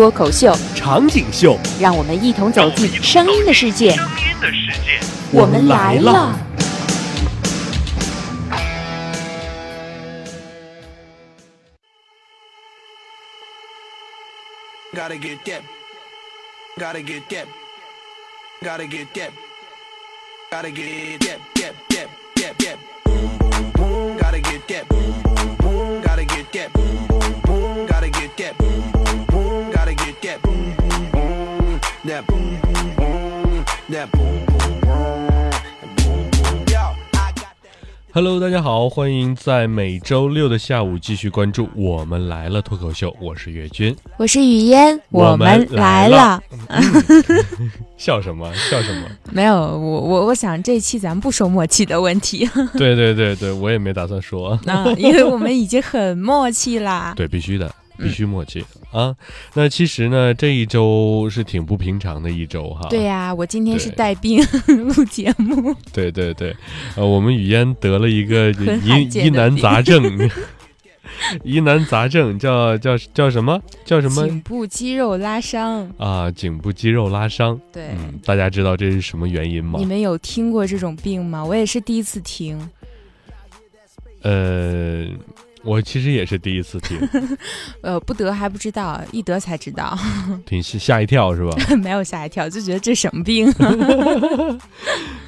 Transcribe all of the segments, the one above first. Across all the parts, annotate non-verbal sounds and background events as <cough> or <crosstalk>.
脱口秀，场景秀，让我们一同走进声音的世界。声音的世界，我们来了。Gotta get that. Gotta get that. Gotta get that. Gotta get that. That. That. That. That. Boom. Boom. Boom. Gotta get that. Boom. Boom. Boom. Gotta get that. Hello，大家好，欢迎在每周六的下午继续关注《我们来了》脱口秀，我是岳军。我是雨嫣，我们们来了。<laughs> 笑什么？笑什么？没有，我我我想这期咱不说默契的问题 <laughs> 对对对对，我也没打算说。那，因为我们已经很默契啦。对，必须的，嗯必须默契、啊。那其实呢，这一周是挺不平常的一周哈。对呀、我今天是带病 <laughs> 录节目，对对对，呃，我们语嫣得了一个疑疑难杂症，<laughs> 疑难杂症叫叫叫什么？叫什么颈部肌肉拉伤。啊？颈部肌肉拉伤。对，嗯，大家知道这是什么原因吗你？们有听过这种病吗？我也是第一次听。呃，我其实也是第一次听，<laughs> 呃，不得还不知道，一得才知道，挺吓吓一跳是吧？<laughs> 没有吓一跳，就觉得这什么病？<laughs>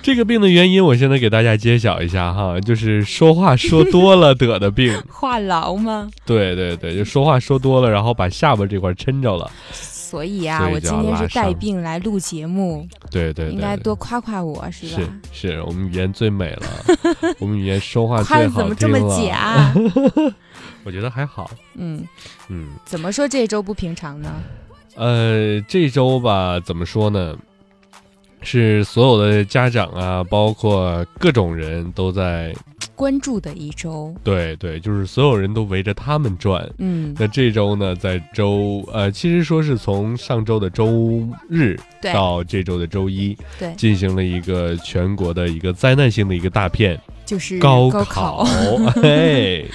这个病的原因，我现在给大家揭晓一下哈，就是说话说多了得的病。<laughs> 话痨吗？对对对，就说话说多了，然后把下巴这块抻着了。所以啊，我今天是带病来录节目，对对对，应该多夸夸我是吧？是是，我们语言最美了，<laughs> 我们语言说话夸的最好怎么这么。假？<laughs> 我觉得还好，嗯，嗯，怎么说这周不平常呢？呃，这周吧，怎么说呢？是所有的家长啊，包括各种人都在，<tsk> 关注的一周，对对，就是所有人都围着他们转。嗯，那这周呢，在周呃，其实说是从上周的周日到这周的周一，对，进行了一个全国的一个灾难性的一个大片就是高考，<laughs> 哎. <laughs>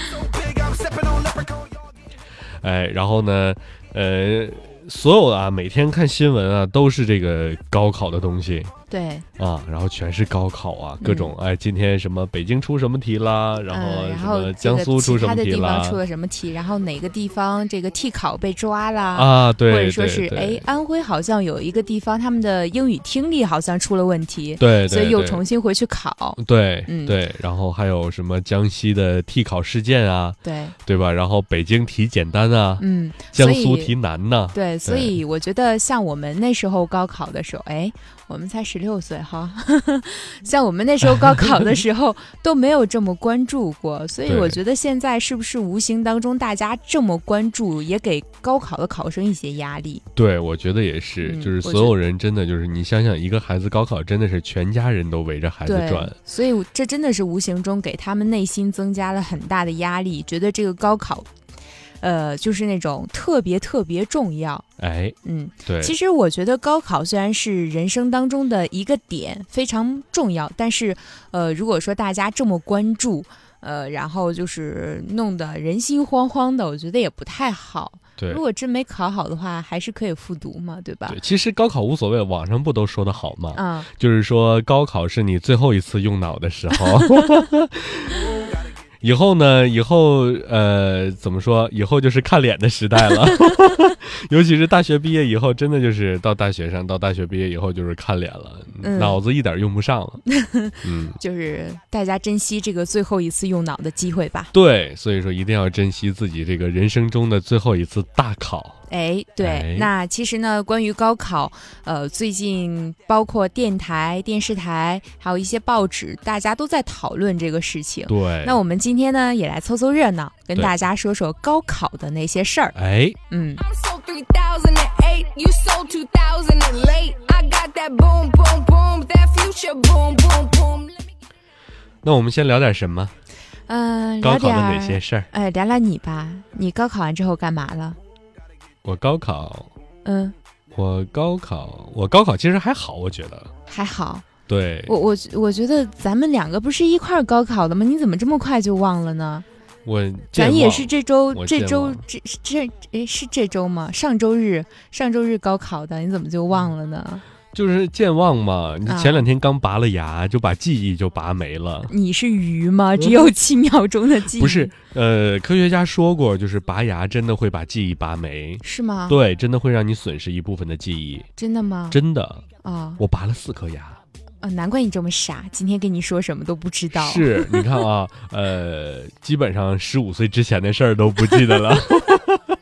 哎，然后呢，呃，所有的啊，每天看新闻啊，都是这个高考的东西。对，啊，然后全是高考啊，各种、哎，今天什么北京出什么题啦，然后什么后江苏出什么题啦地方出了什么题，然后哪个地方这个替考被抓啦？啊，对，或者说是哎，安徽好像有一个地方，他们的英语听力好像出了问题，对，对所以又重新回去考。对、嗯对，然后还有什么江西的替考事件啊，对，对吧？然后北京题简单啊，嗯，江苏题难呐、对，所以我觉得像我们那时候高考的时候，哎，我们才十六岁哈，<laughs> 像我们那时候高考的时候 <laughs> 都没有这么关注过，所以我觉得现在是不是无形当中大家这么关注，也给高考的考生一些压力？对，我觉得也是，嗯就是所有人真的就是你想想，一个孩子高考真的是全家人都围着孩子转，，所以这真的是无形中给他们内心增加了很大的压力，觉得这个高考，呃，就是那种特别特别重要。哎，嗯，对，其实我觉得高考虽然是人生当中的一个点，非常重要，但是呃，如果说大家这么关注，呃，然后就是弄得人心惶惶的，我觉得也不太好。对如果真没考好的话，还是可以复读嘛，对吧对，？其实高考无所谓，网上不都说的好吗？嗯，就是说高考是你最后一次用脑的时候。以后呢？以后呃，怎么说？以后就是看脸的时代了。<laughs> 尤其是大学毕业以后，真的就是到大学上，到大学毕业以后就是看脸了，嗯脑子一点用不上了。<laughs> 嗯，就是大家珍惜这个最后一次用脑的机会吧。对，所以说一定要珍惜自己这个人生中的最后一次大考。哎，对，哎那其实呢，关于高考，呃，最近包括电台、电视台，还有一些报纸，大家都在讨论这个事情。对，那我们今天呢，也来凑凑热闹，跟大家说说高考的那些事儿。哎，嗯，sold 3008, you sold 2008. I got that boom, boom, boom, that future boom, boom, boom. Let me 那我们先聊点什么？嗯、高考的聊点哪些？事儿？哎，聊聊你吧。你高考完之后干嘛了？我高考，嗯，我高考，我高考其实还好，我觉得。还好。对，我我我觉得咱们两个不是一块儿高考的吗？你怎么这么快就忘了呢？我咱也是这周这周这这诶是这周吗？上周日上周日高考的，你怎么就忘了呢？就是健忘嘛。你啊前两天刚拔了牙，就把记忆就拔没了。你是鱼吗？只有七秒钟的记忆？不是，呃，科学家说过，就是拔牙真的会把记忆拔没。是吗？对，真的会让你损失一部分的记忆，真的吗？真的。啊我拔了四颗牙，啊！难怪你这么傻，今天跟你说什么都不知道。是你看啊，呃，基本上十五岁之前的事儿都不记得了。<laughs>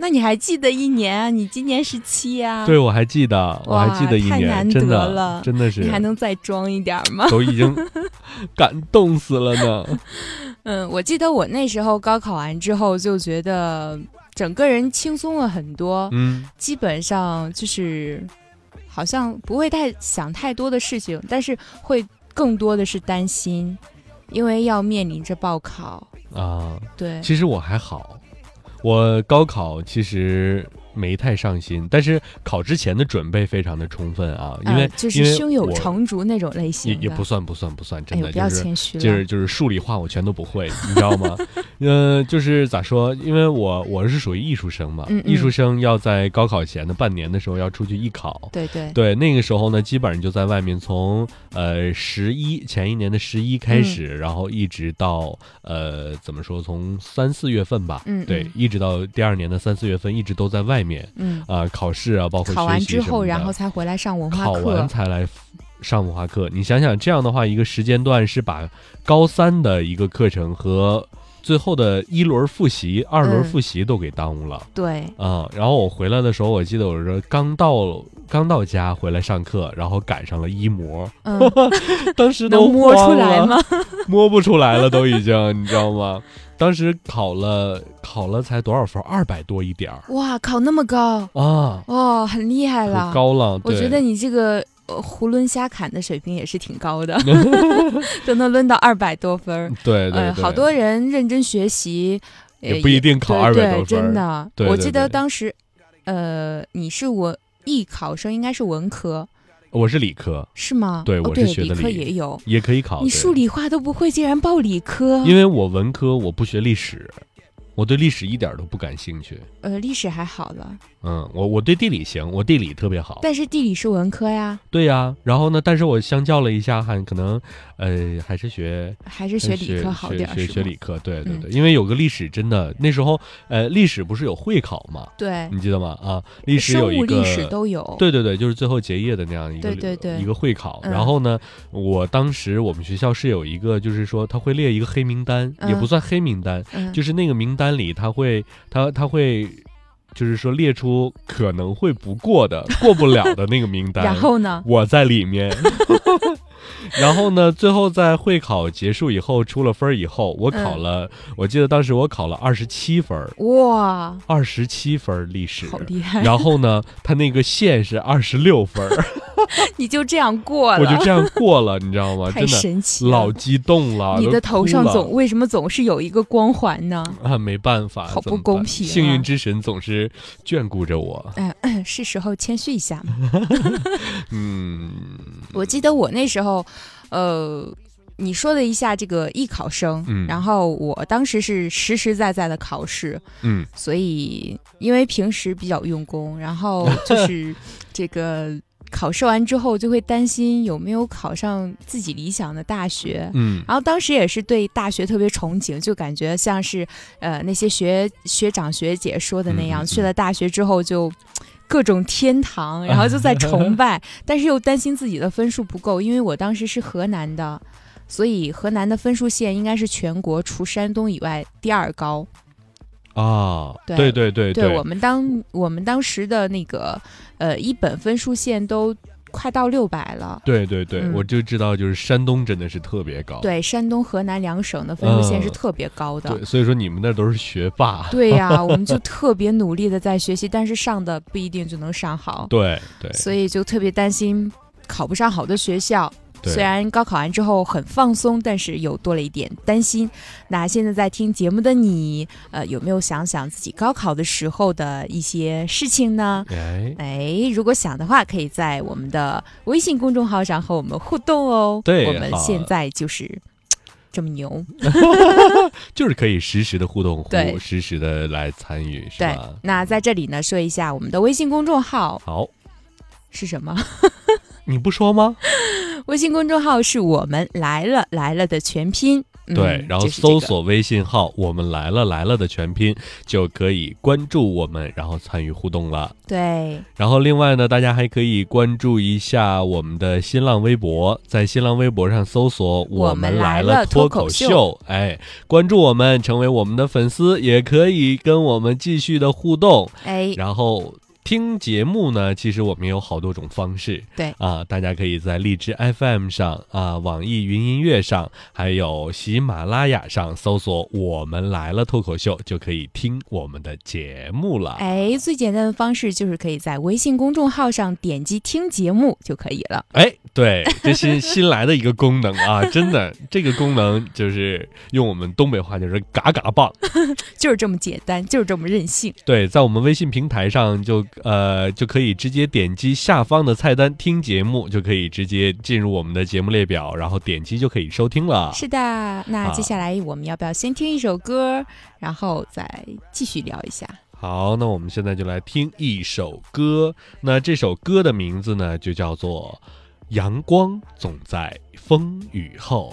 那你还记得一年啊？你今年十七呀？对，我还记得，我还记得一哇太难年，真得的了真的是你还能再装一点吗？都已经感动死了呢。<laughs> 嗯，我记得我那时候高考完之后就觉得整个人轻松了很多，嗯，基本上就是好像不会太想太多的事情，但是会更多的是担心，因为要面临着报考。啊，对，其实我还好，我高考其实没太上心，但是考之前的准备非常的充分啊，因为、呃、就是胸有我成竹那种类型，也也不算不算不算，真的、不要就是。谦虚了，就是就是数理化我全都不会，你知道吗？<laughs> 呃，就是咋说？因为我我是属于艺术生嘛，嗯嗯艺术生要在高考前的半年的时候要出去艺考，对对对，那个时候呢，基本上就在外面从呃十一前一年的十一开始，嗯然后一直到呃怎么说，从三四月份吧，嗯对嗯，一直到第二年的三四月份，一直都在外面嗯，啊、考试啊，包括考完之后，然后才回来上文化课考完。才来上文化课。你想想，这样的话，一个时间段是把高三的一个课程和最后的一轮复习、二轮嗯复习都给耽误了。对，啊、然后我回来的时候，我记得我是刚到刚到家回来上课，然后赶上了一模，嗯，<laughs> 当时都摸出？来吗？<laughs> 摸不出来了，都已经，你知道吗？当时考了考了才多少分？二百多一点儿哇，考那么高啊，哦，很厉害了。高了。我觉得你这个呃囫囵瞎砍的水平也是挺高的，<laughs> 都能抡到二百多分儿。<laughs> 对对呃，好多人认真学习，呃也不一定考200对对多分儿真的，我记得当时，呃，你是文艺考生，应该是文科我是理科，是吗？对我是学的理科理也有。也可以考。你数理化都不会，竟然报理科？因为我文科我不学历史，我对历史一点都不感兴趣。呃，历史还好了，嗯，我我对地理行，我地理特别好。但是地理是文科呀，对呀、然后呢，但是我相较了一下，还可能，呃，还是学还是学理科好点儿，学学是学理科，对对嗯对，因为有个历史真的那时候，呃，历史不是有会考嘛，对，你记得吗？啊，历史有一个历史都有。对对对，就是最后结业的那样一个对对对一个会考。嗯然后呢，我当时我们学校是有一个，就是说他会列一个黑名单，也嗯不算黑名单，嗯，就是那个名单里他会他他会。就是说，列出可能会不过的、<laughs> 过不了的那个名单，然后呢？我在里面。<laughs> 然后呢，最后在会考结束以后，出了分儿以后，我考嗯了，我记得当时我考了二十七分儿，哇，二十七分儿历史。好厉害！然后呢，他那个线是二十六分儿，<laughs> 你就这样过了，我就这样过了，你知道吗？太真的神奇了！老激动了，你的头上总为什么总是有一个光环呢？啊，没办法，好不公平啊幸运之神总是眷顾着我。嗯，<coughs> 是时候谦虚一下嘛。<laughs> 嗯，我记得我那时候，呃，你说了一下这个艺考生，嗯然后我当时是实实在在的考试，嗯所以因为平时比较用功，然后就是这个考试完之后就会担心有没有考上自己理想的大学。嗯然后当时也是对大学特别憧憬，就感觉像是呃那些学学长学姐说的那样，去了大学之后就各种天堂，<laughs> 然后就在崇拜，但是又担心自己的分数不够，因为我当时是河南的，所以河南的分数线应该是全国除山东以外第二高。啊，对对对对我们当我们当时的那个呃一本分数线都快到六百了。对对对，嗯我就知道，就是山东真的是特别高。对，山东、河南两省的分数线是嗯特别高的。对，所以说你们那都是学霸。对呀、<laughs> 我们就特别努力的在学习，但是上的不一定就能上好，对对所以就特别担心考不上好的学校。对虽然高考完之后很放松，但是又多了一点担心。那现在在听节目的你，呃，有没有想想自己高考的时候的一些事情呢？哎，哎，如果想的话，可以在我们的微信公众号上和我们互动哦。对我们现在就是这么牛。<laughs> 就是可以实时的互动，对实时的来参与，是对吧？，那在这里呢，说一下我们的微信公众号好，是什么？你不说吗？<laughs> 微信公众号是我们来了来了的全拼。嗯对，然后搜索微信号“我们来了来了”的全拼，就可以关注我们，然后参与互动了。对，然后另外呢，大家还可以关注一下我们的新浪微博，在新浪微博上搜索“我们们来来了脱脱口秀秀”，哎，关注我们，成为我们的粉丝，也可以跟我们继续的互动。哎，然后听节目呢，其实我们有好多种方式。对啊，大家可以在荔枝 FM 上啊、网易云音乐上，还有喜马拉雅上搜索“我们来了脱口秀”，就可以听我们的节目了。哎，最简单的方式就是可以在微信公众号上点击听节目就可以了。哎，对，这是新来的一个功能啊，<laughs> 真的，这个功能就是用我们东北话就是“嘎嘎棒”。<laughs> 就是这么简单，就是这么任性。对，在我们微信平台上就呃就可以直接点击下方的菜单听节目，就可以直接进入我们的节目列表，然后点击就可以收听了。是的，那啊接下来我们要不要先听一首歌，然后再继续聊一下？好，那我们现在就来听一首歌。那这首歌的名字呢，就叫做《阳光总在风雨后》。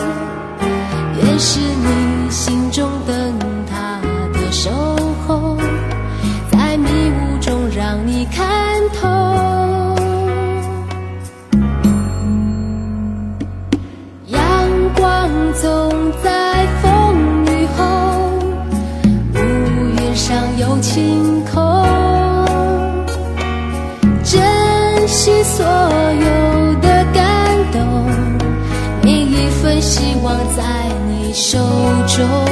是你心中灯塔的守候，在迷雾中让你看透。阳光总在风雨后，乌云上有晴空。珍惜所中。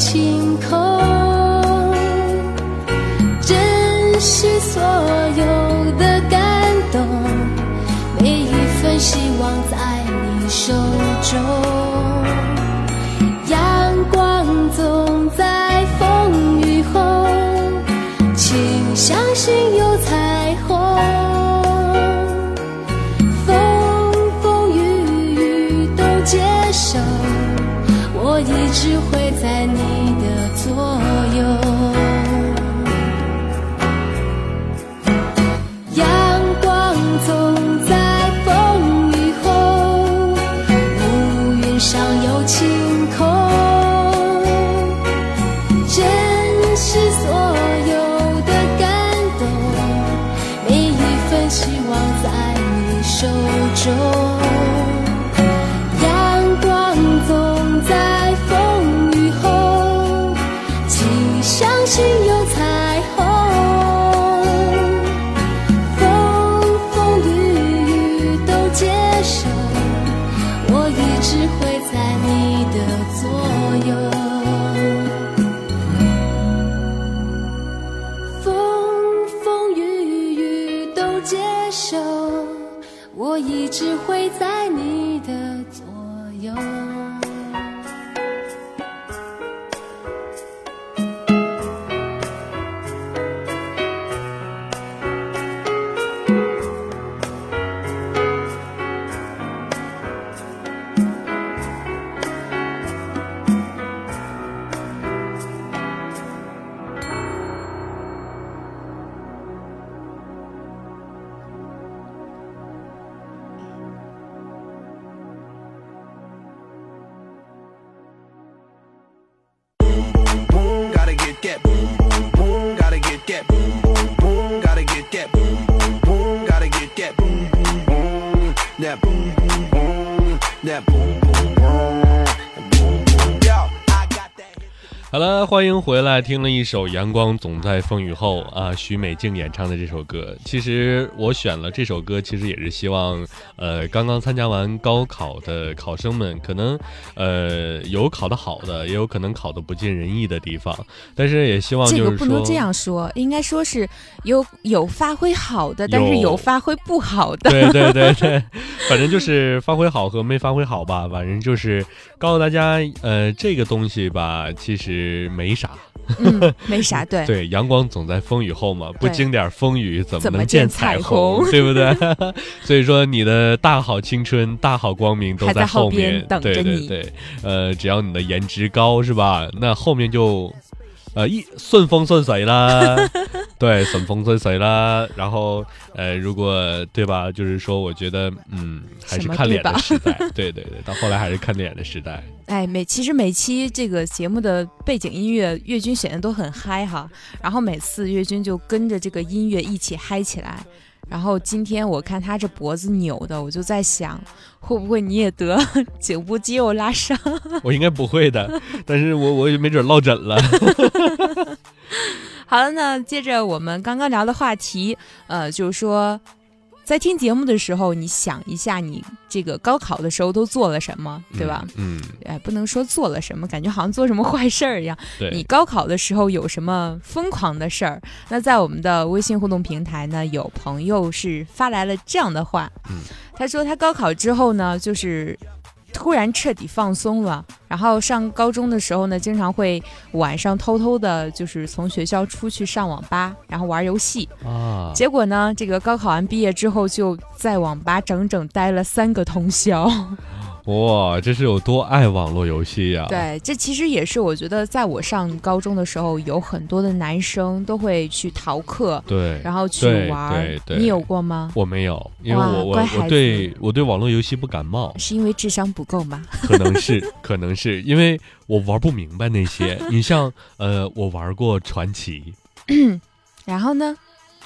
晴空。珍惜所有的感动，每一份希望在你手中。好了，欢迎回来，听了一首《阳光总在风雨后》啊，许美静演唱的这首歌。其实我选了这首歌，其实也是希望，呃，刚刚参加完高考的考生们，可能，呃，有考得好的，也有可能考得不尽人意的地方，但是也希望这就是说，个不能这样说，应该说是有有发挥好的，但是有有发挥不好的。对对对对，反正就是发挥好和没发挥好吧，反正就是告诉大家，呃，这个东西吧，其实没啥。嗯，没啥，对。<laughs> 对，阳光总在风雨后嘛，不经点风雨怎么能见彩彩虹？<laughs> 对不对？<laughs> 所以说，你的大好青春、大好光明都在后后面边等着你对对对，呃，只要你的颜值高，是吧？那后面就。呃，一顺风顺水啦，<laughs> 对，顺风顺水啦。然后，呃，如果对吧，就是说，我觉得，嗯，还是看脸的时代，对对对，到后来还是看脸的时代。哎，每其实每期这个节目的背景音乐，岳军选的都很嗨哈，然后每次岳军就跟着这个音乐一起嗨起来。然后今天我看他这脖子扭的，我就在想，会不会你也得 <laughs> 颈部肌肉拉伤？我应该不会的，但是我我也没准落枕了。<laughs> 好了，那接着我们刚刚聊的话题，呃，就是说，在听节目的时候，你想一下，你这个高考的时候都做了什么，对吧？嗯？哎，不能说做了什么，感觉好像做什么坏事儿一样。对。你高考的时候有什么疯狂的事儿？那在我们的微信互动平台呢，有朋友是发来了这样的话，嗯，他说他高考之后呢，就是突然彻底放松了，然后上高中的时候呢，经常会晚上偷偷的，就是从学校出去上网吧，然后玩游戏。啊，结果呢，这个高考完毕业之后，就在网吧整整待了三个通宵。哇，这是有多爱网络游戏呀、对，这其实也是我觉得，在我上高中的时候，有很多的男生都会去逃课，对，然后去玩儿对。对你有过吗？我没有，因为我我我对我对网络游戏不感冒，是因为智商不够吗？<laughs> 可能是可能是因为我玩不明白那些。<laughs> 你像呃，我玩过传奇，<coughs> 然后呢？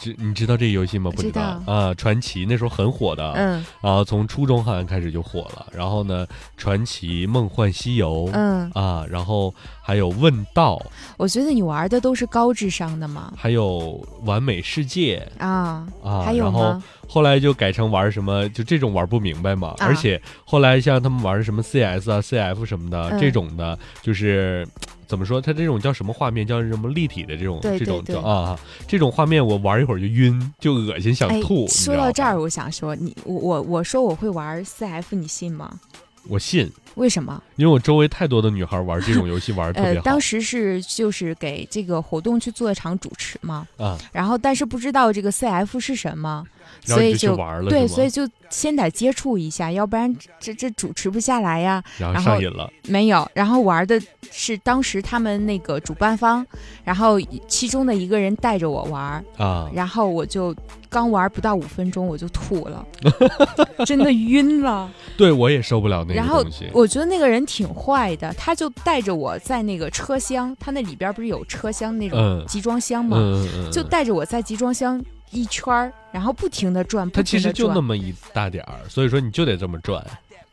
知你知道这个游戏吗？不知道道啊，传奇那时候很火的，嗯然后从初中好像开始就火了。然后呢，传奇、梦幻西游。嗯，啊，然后还有问道，我觉得你玩的都是高智商的嘛。还有完美世界啊，啊，还有然后？后来就改成玩什么，就这种玩不明白嘛。啊而且后来像他们玩什么 CS 啊、CF 什么的、嗯这种的，就是怎么说，它这种叫什么画面，叫什么立体的这种对这种叫啊，这种画面我玩一会儿就晕，就恶心想哎吐。说到这儿，，我想说，你我我我说我会玩 CF，你信吗？我信，为什么？因为我周围太多的女孩玩这种游戏玩的特 <laughs> 呃别，好当时是就是给这个活动去做一场主持嘛，啊，然后但是不知道这个 CF 是什么，所以就对，所以就先得接触一下，要不然这这主持不下来呀。然后上瘾了，没有，然后玩的是当时他们那个主办方，然后其中的一个人带着我玩，啊，然后我就刚玩不到五分钟我就吐了，<laughs> 真的晕了。对我也受不了那然后个东西。我觉得那个人挺坏的，他就带着我在那个车厢，他那里边不是有车厢那种嗯集装箱吗？嗯嗯嗯，就带着我在集装箱一圈儿，然后不停的转，不它其实。就那么一大点儿，所以说你就得这么转。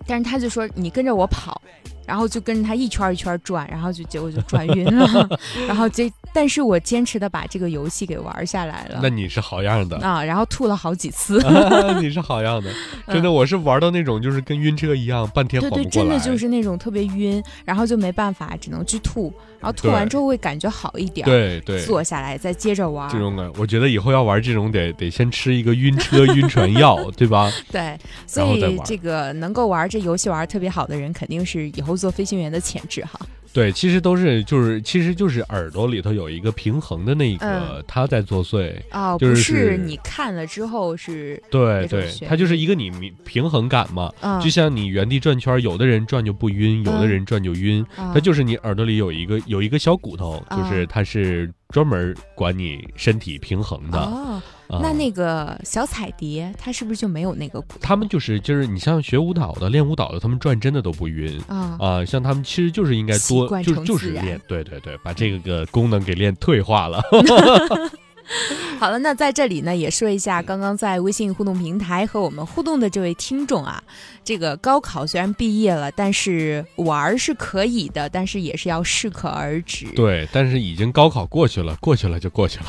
但是他就说你跟着我跑，然后就跟着他一圈一圈转，然后就结果就转晕了，<laughs> 然后这但是我坚持的把这个游戏给玩下来了那你是好样的，啊，然后吐了好几次。<laughs> 你是好样的，真的，我是玩到那种就是跟晕车一样，半天缓不过来。真的就是那种特别晕，然后就没办法，只能去吐，然后吐完之后会感觉好一点儿，对对，坐下来再接着玩。这种感，我觉得以后要玩这种得得先吃一个晕车晕船药，对吧？<laughs> 对，所以这个能够玩这游戏玩儿特别好的人，肯定是以后做飞行员的潜质哈。对，其实都是就是其实就是耳朵里头有一个平衡的那个嗯，它在作祟。哦，就是不是你看了之后是，对对它就是一个你平平衡感嘛，嗯，就像你原地转圈，有的人转就不晕，有的嗯人转就晕。啊它就是你耳朵里有一个有一个小骨头，就是啊它是专门管你身体平衡的。那那个小彩蝶，它是不是就没有那个骨？他们就是就是你像学舞蹈的、练舞蹈的，他们转真的都不晕。啊，啊，像他们其实就是应该多，就是就是练，对对对，把这个功能给练退化了。<laughs> <laughs> <laughs> 好了，那在这里呢，也说一下，刚刚在微信互动平台和我们互动的这位听众啊，这个高考虽然毕业了，但是玩儿是可以的，但是也是要适可而止。对，但是已经高考过去了，过去了就过去了。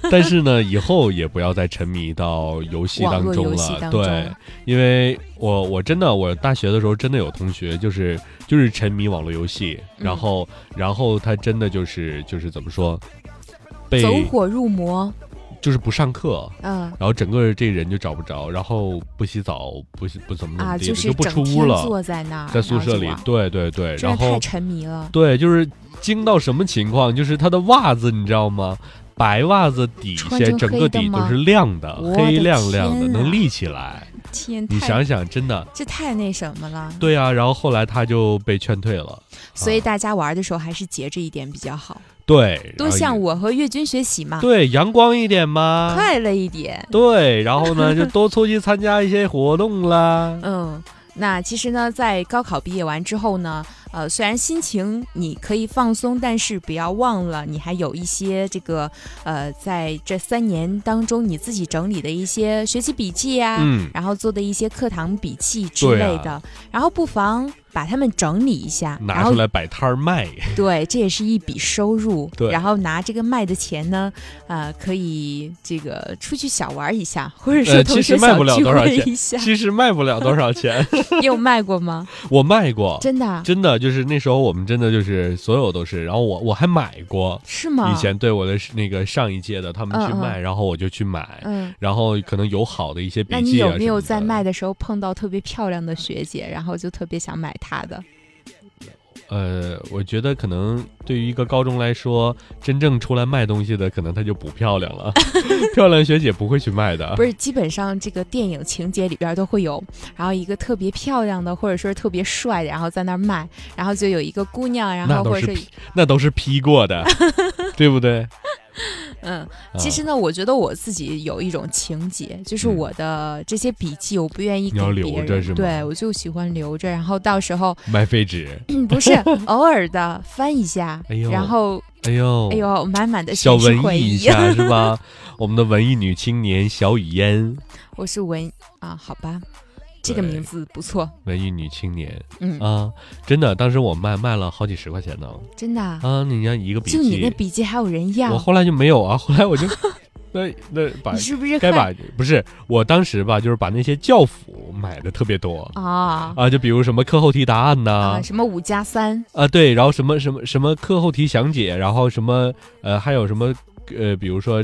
<laughs> 但是呢，以后也不要再沉迷到游戏当中了。对，因为我我真的我大学的时候真的有同学就是就是沉迷网络游戏，然嗯后、然后他真的就是就是怎么说，被走火入魔，就是不上课。嗯、然后整个这人就找不着，然后不洗澡，不洗不怎么怎么的，就不出屋了，坐在那儿，在宿舍里对对对，然后沉迷了。对，就是惊到什么情况？就是他的袜子，你知道吗？白袜子底下整个底都是亮的，的黑亮亮的，能立起来。天，太你想想，真的，这太那什么了。对啊。然后后来他就被劝退了。啊所以大家玩的时候还是节制一点比较好，对，多向我和岳军学习嘛，对阳光一点嘛。快乐一点。对，然后呢，就多出去参加一些活动啦。<laughs> 嗯，那其实呢，在高考毕业完之后呢，呃，虽然心情你可以放松，但是不要忘了，你还有一些这个呃，在这三年当中你自己整理的一些学习笔记啊，嗯，然后做的一些课堂笔记之类的，然后不妨把它们整理一下，拿出来摆摊儿卖。对，这也是一笔收入。<laughs> 对然后拿这个卖的钱呢，呃，可以这个出去小玩一下，<laughs> 或者说呃，同其实卖不了学小聚多少钱会一下。<laughs> 其实卖不了多少钱。你有卖过吗？我卖过，真的啊真的就是那时候我们真的就是所有都是，然后我我还买过，是吗？以前对我的那个上一届的他们去嗯嗯卖，然后我就去买，嗯。然后可能有好的一些那你笔记啊有没有在卖？的时候碰到特别漂亮的学姐，然后就特别想买她的？呃，我觉得可能对于一个高中来说，真正出来卖东西的，可能她就不漂亮了，<laughs> 漂亮学姐不会去卖的不。是，基本上这个电影情节里边都会有，然后一个特别漂亮的，或者说是特别帅的，然后在那儿卖，然后就有一个姑娘，然后或者是，那都是 P 过的，对不对？<laughs> 嗯，其啊实呢，我觉得我自己有一种情节，就是嗯。我的这些笔记，我不愿意给别人，留着是吗？对我就喜欢留着，然后到时候卖废纸，不是 <laughs> 偶尔的翻一下，然后哎呦，哎呦，满满的小文艺一 <laughs> 是吧？我们的文艺女青年小雨嫣，我是文啊，好吧，这个名字不错，文艺女青年嗯，啊，真的，当时我卖卖了好几十块钱呢。真的啊，啊！你看一个笔记，就你那笔记还有人要我，后来就没有啊，后来我就 <laughs> 那那把你是不是该把不是我当时吧，就是把那些教辅买的特别多啊啊，就比如什么课后题答案呐啊什么五加三。啊对，然后什么什么什么课后题详解，然后什么呃还有什么呃比如说。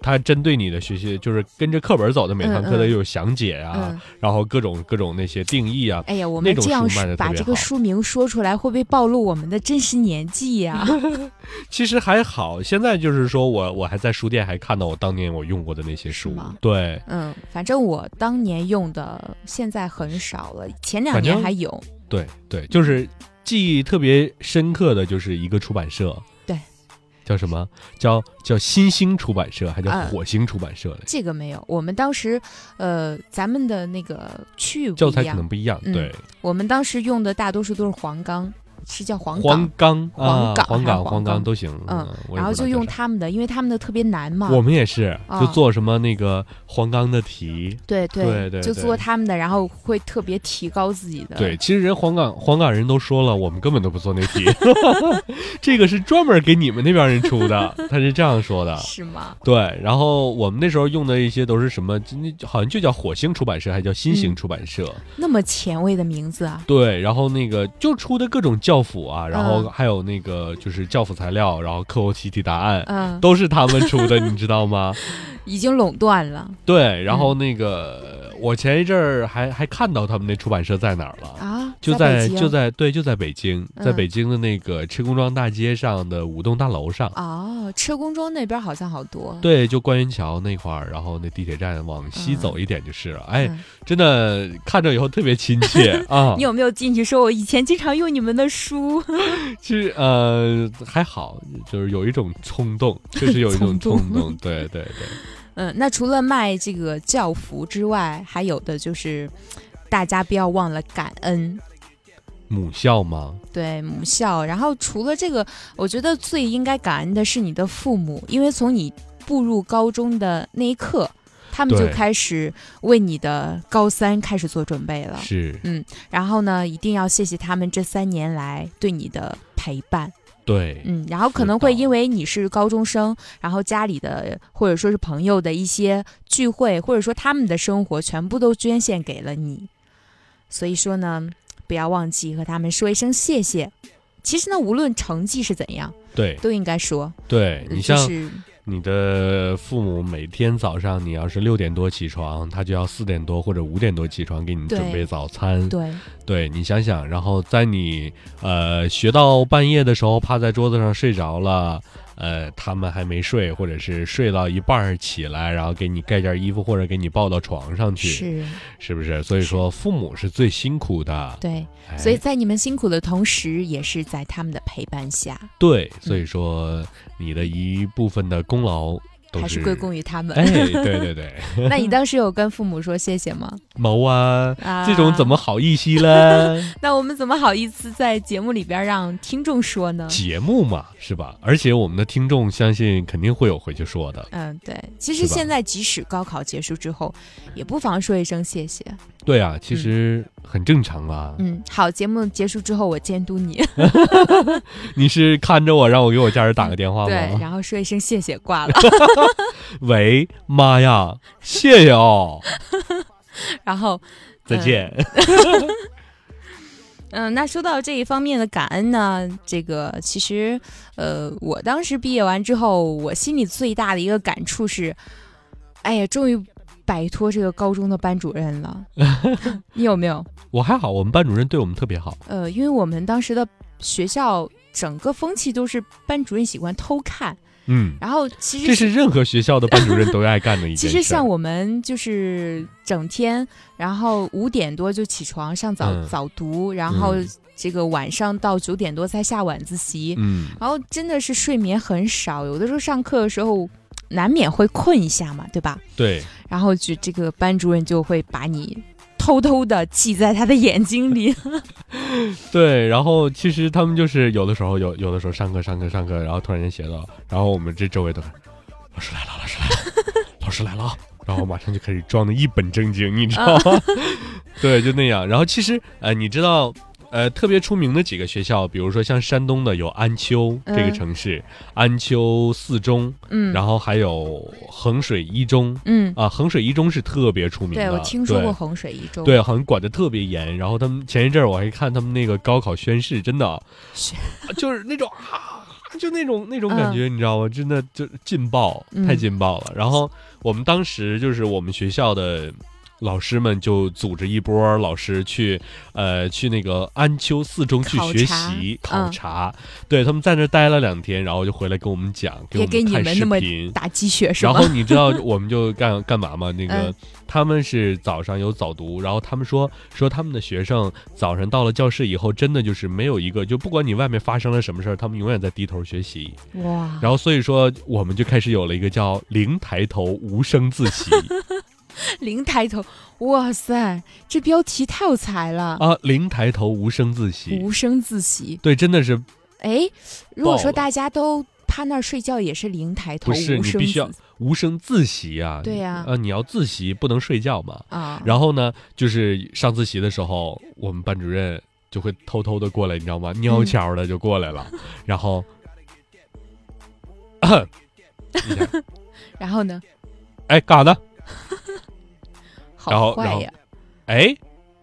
它针对你的学习，就是跟着课本走的，每堂课嗯嗯都有详解啊，嗯，然后各种各种那些定义啊，哎呀，我们这样把这个书名说出来，会不会暴露我们的真实年纪呀？<laughs> 其实还好。现在就是说我我还在书店还看到我当年我用过的那些书吗，对，嗯，反正我当年用的现在很少了，前两年还有。对对，就是记忆特别深刻的就是一个出版社，对，叫什么？叫叫新星出版社，还叫嗯火星出版社嘞？这个没有，我们当时，呃，咱们的那个区域教材可，能不一样，嗯对，我们当时用的大多数都是黄冈，是叫黄黄冈，黄冈黄冈、黄冈都行。嗯然后就用他们的，因为他们的特别难嘛。我们也是，就啊做什么那个黄冈的题。对对对就做他们的，然后会特别提高自己的。对，其实人黄冈黄冈人都说了，我们根本都不做那题，<laughs> 这个是专门给你们那边人出的，<laughs> 他是这样说的。是吗？对，然后我们那时候用的一些都是什么，那好像就叫火星出版社，还叫新型嗯出版社。那么前卫的名字啊！对，然后那个就出的各种教辅啊，然后嗯还有那个就是教辅材料，然后课后习题答案。嗯，都是他们出的，你知道吗？已经垄断了对，然嗯后那个、我前一阵儿还还看到他们那出版社在哪儿了，啊！就在就在对就在北京，在嗯北京的那个车公庄大街上的五栋大楼上。哦，车公庄那边好像好多。对，就观音桥那块儿，然后那地铁站往西走一点就是了。哎，嗯真的看着以后特别亲切 <laughs> 啊你。有没有进去说，我以前经常用你们的书？<laughs> 其实呃还好，就是有一种冲动，确实有一种 <laughs> 冲动冲动。对对对，嗯，那除了卖这个教服之外，还有的就是大家不要忘了感恩。母校吗？对母校，然后除了这个，我觉得最应该感恩的是你的父母，因为从你步入高中的那一刻，他们就开始为你的高三开始做准备了。是，嗯然后呢，一定要谢谢他们这三年来对你的陪伴。对，嗯，然后可能会因为你是高中生，然后家里的或者说是朋友的一些聚会，或者说他们的生活全部都捐献给了你，所以说呢，不要忘记和他们说一声谢谢。其实呢，无论成绩是怎样，对都应该说。对，你像就是你的父母每天早上，你要是六点多起床，他就要四点多或者五点多起床给你准备早餐。对对你想想，然后在你呃学到半夜的时候，趴在桌子上睡着了，呃，他们还没睡，或者是睡到一半儿起来，然后给你盖件衣服，或者给你抱到床上去，是，是不是？所以说，父母是最辛苦的。对，哎。所以在你们辛苦的同时，也是在他们的陪伴下，对，所嗯以说你的一部分的功劳都还是归功于他们。哎，对对对，<laughs> 那你当时有跟父母说谢谢吗？<laughs> 毛啊，啊，这种怎么？好意思嘞？<laughs> 那我们怎么好意思在节目里边让听众说呢？节目嘛，是吧？而且我们的听众相信肯定会有回去说的。嗯，对，其实现在即使高考结束之后，也不妨说一声谢谢。对啊，其实很正常啊。嗯，好，节目结束之后我监督你，<laughs> <laughs> 你是看着我让我给我家人打个电话对，然后说一声谢谢，挂了。<laughs> 喂，妈呀，谢谢哦，然后，再见。嗯，那说到这一方面的感恩呢，这个其实，呃，我当时毕业完之后，我心里最大的一个感触是，哎呀，终于摆脱这个高中的班主任了。<laughs> 你有没有？我还好，我们班主任对我们特别好。呃，因为我们当时的学校整个风气都是班主任喜欢偷看，嗯，然后其实这是任何学校的班主任都爱干的一件事。其实像我们就是整天，然后五点多就起床上早、嗯早读，然后嗯这个晚上到九点多才下晚自习，嗯，然后真的是睡眠很少，有的时候上课的时候难免会困一下嘛，对吧？对，然后就这个班主任就会把你偷偷的记在他的眼睛里，<laughs> 对，然后其实他们就是有的时候有有的时候上课上课上课，然后突然间写到，然后我们这周围都老师来了，老师来了，<laughs> 老师来了啊，然后马上就开始装的一本正经，你知道吗？<laughs> 对，就那样。然后其实呃，你知道。呃，特别出名的几个学校，比如说像山东的有安丘这个嗯城市，安丘四中，嗯，然后还有衡水一中嗯，啊，衡水一中是特别出名的。对我听说对过衡水一中，对，好像管的特别严。然后他们前一阵儿我还看他们那个高考宣誓，真的是 <laughs> 就是那种啊，就那种那种感嗯觉，你知道吗？真的就劲爆，太嗯劲爆了。然后我们当时就是我们学校的。老师们就组织一波老师去，呃，去那个安丘四中去学考察习考嗯察。对他们在那待了两天，然后就回来跟我们讲，给我也给你看视频。打鸡血是吗然后？你知道我们就干干嘛吗？那个、嗯他们是早上有早读，然后他们说说他们的学生早上到了教室以后，真的就是没有一个，就不管你外面发生了什么事儿，他们永远在低头学习。哇，然后所以说我们就开始有了一个叫“零抬头无声自习”，<laughs> <laughs> 零抬头，哇塞，这标题太有才了，啊，零抬头无声自喜。无声自喜。对，真的是哎，如果说大家都趴那儿睡觉，也是零抬头，不是你必须要无声自习啊？对呀呃，你要自习，不能睡觉嘛。啊，然后呢，就是上自习的时候，我们班主任就会偷偷的过来，你知道吗？悄悄的就过来了，然后，<laughs> <laughs> 然后呢，哎，干啥呢？然后然后哎，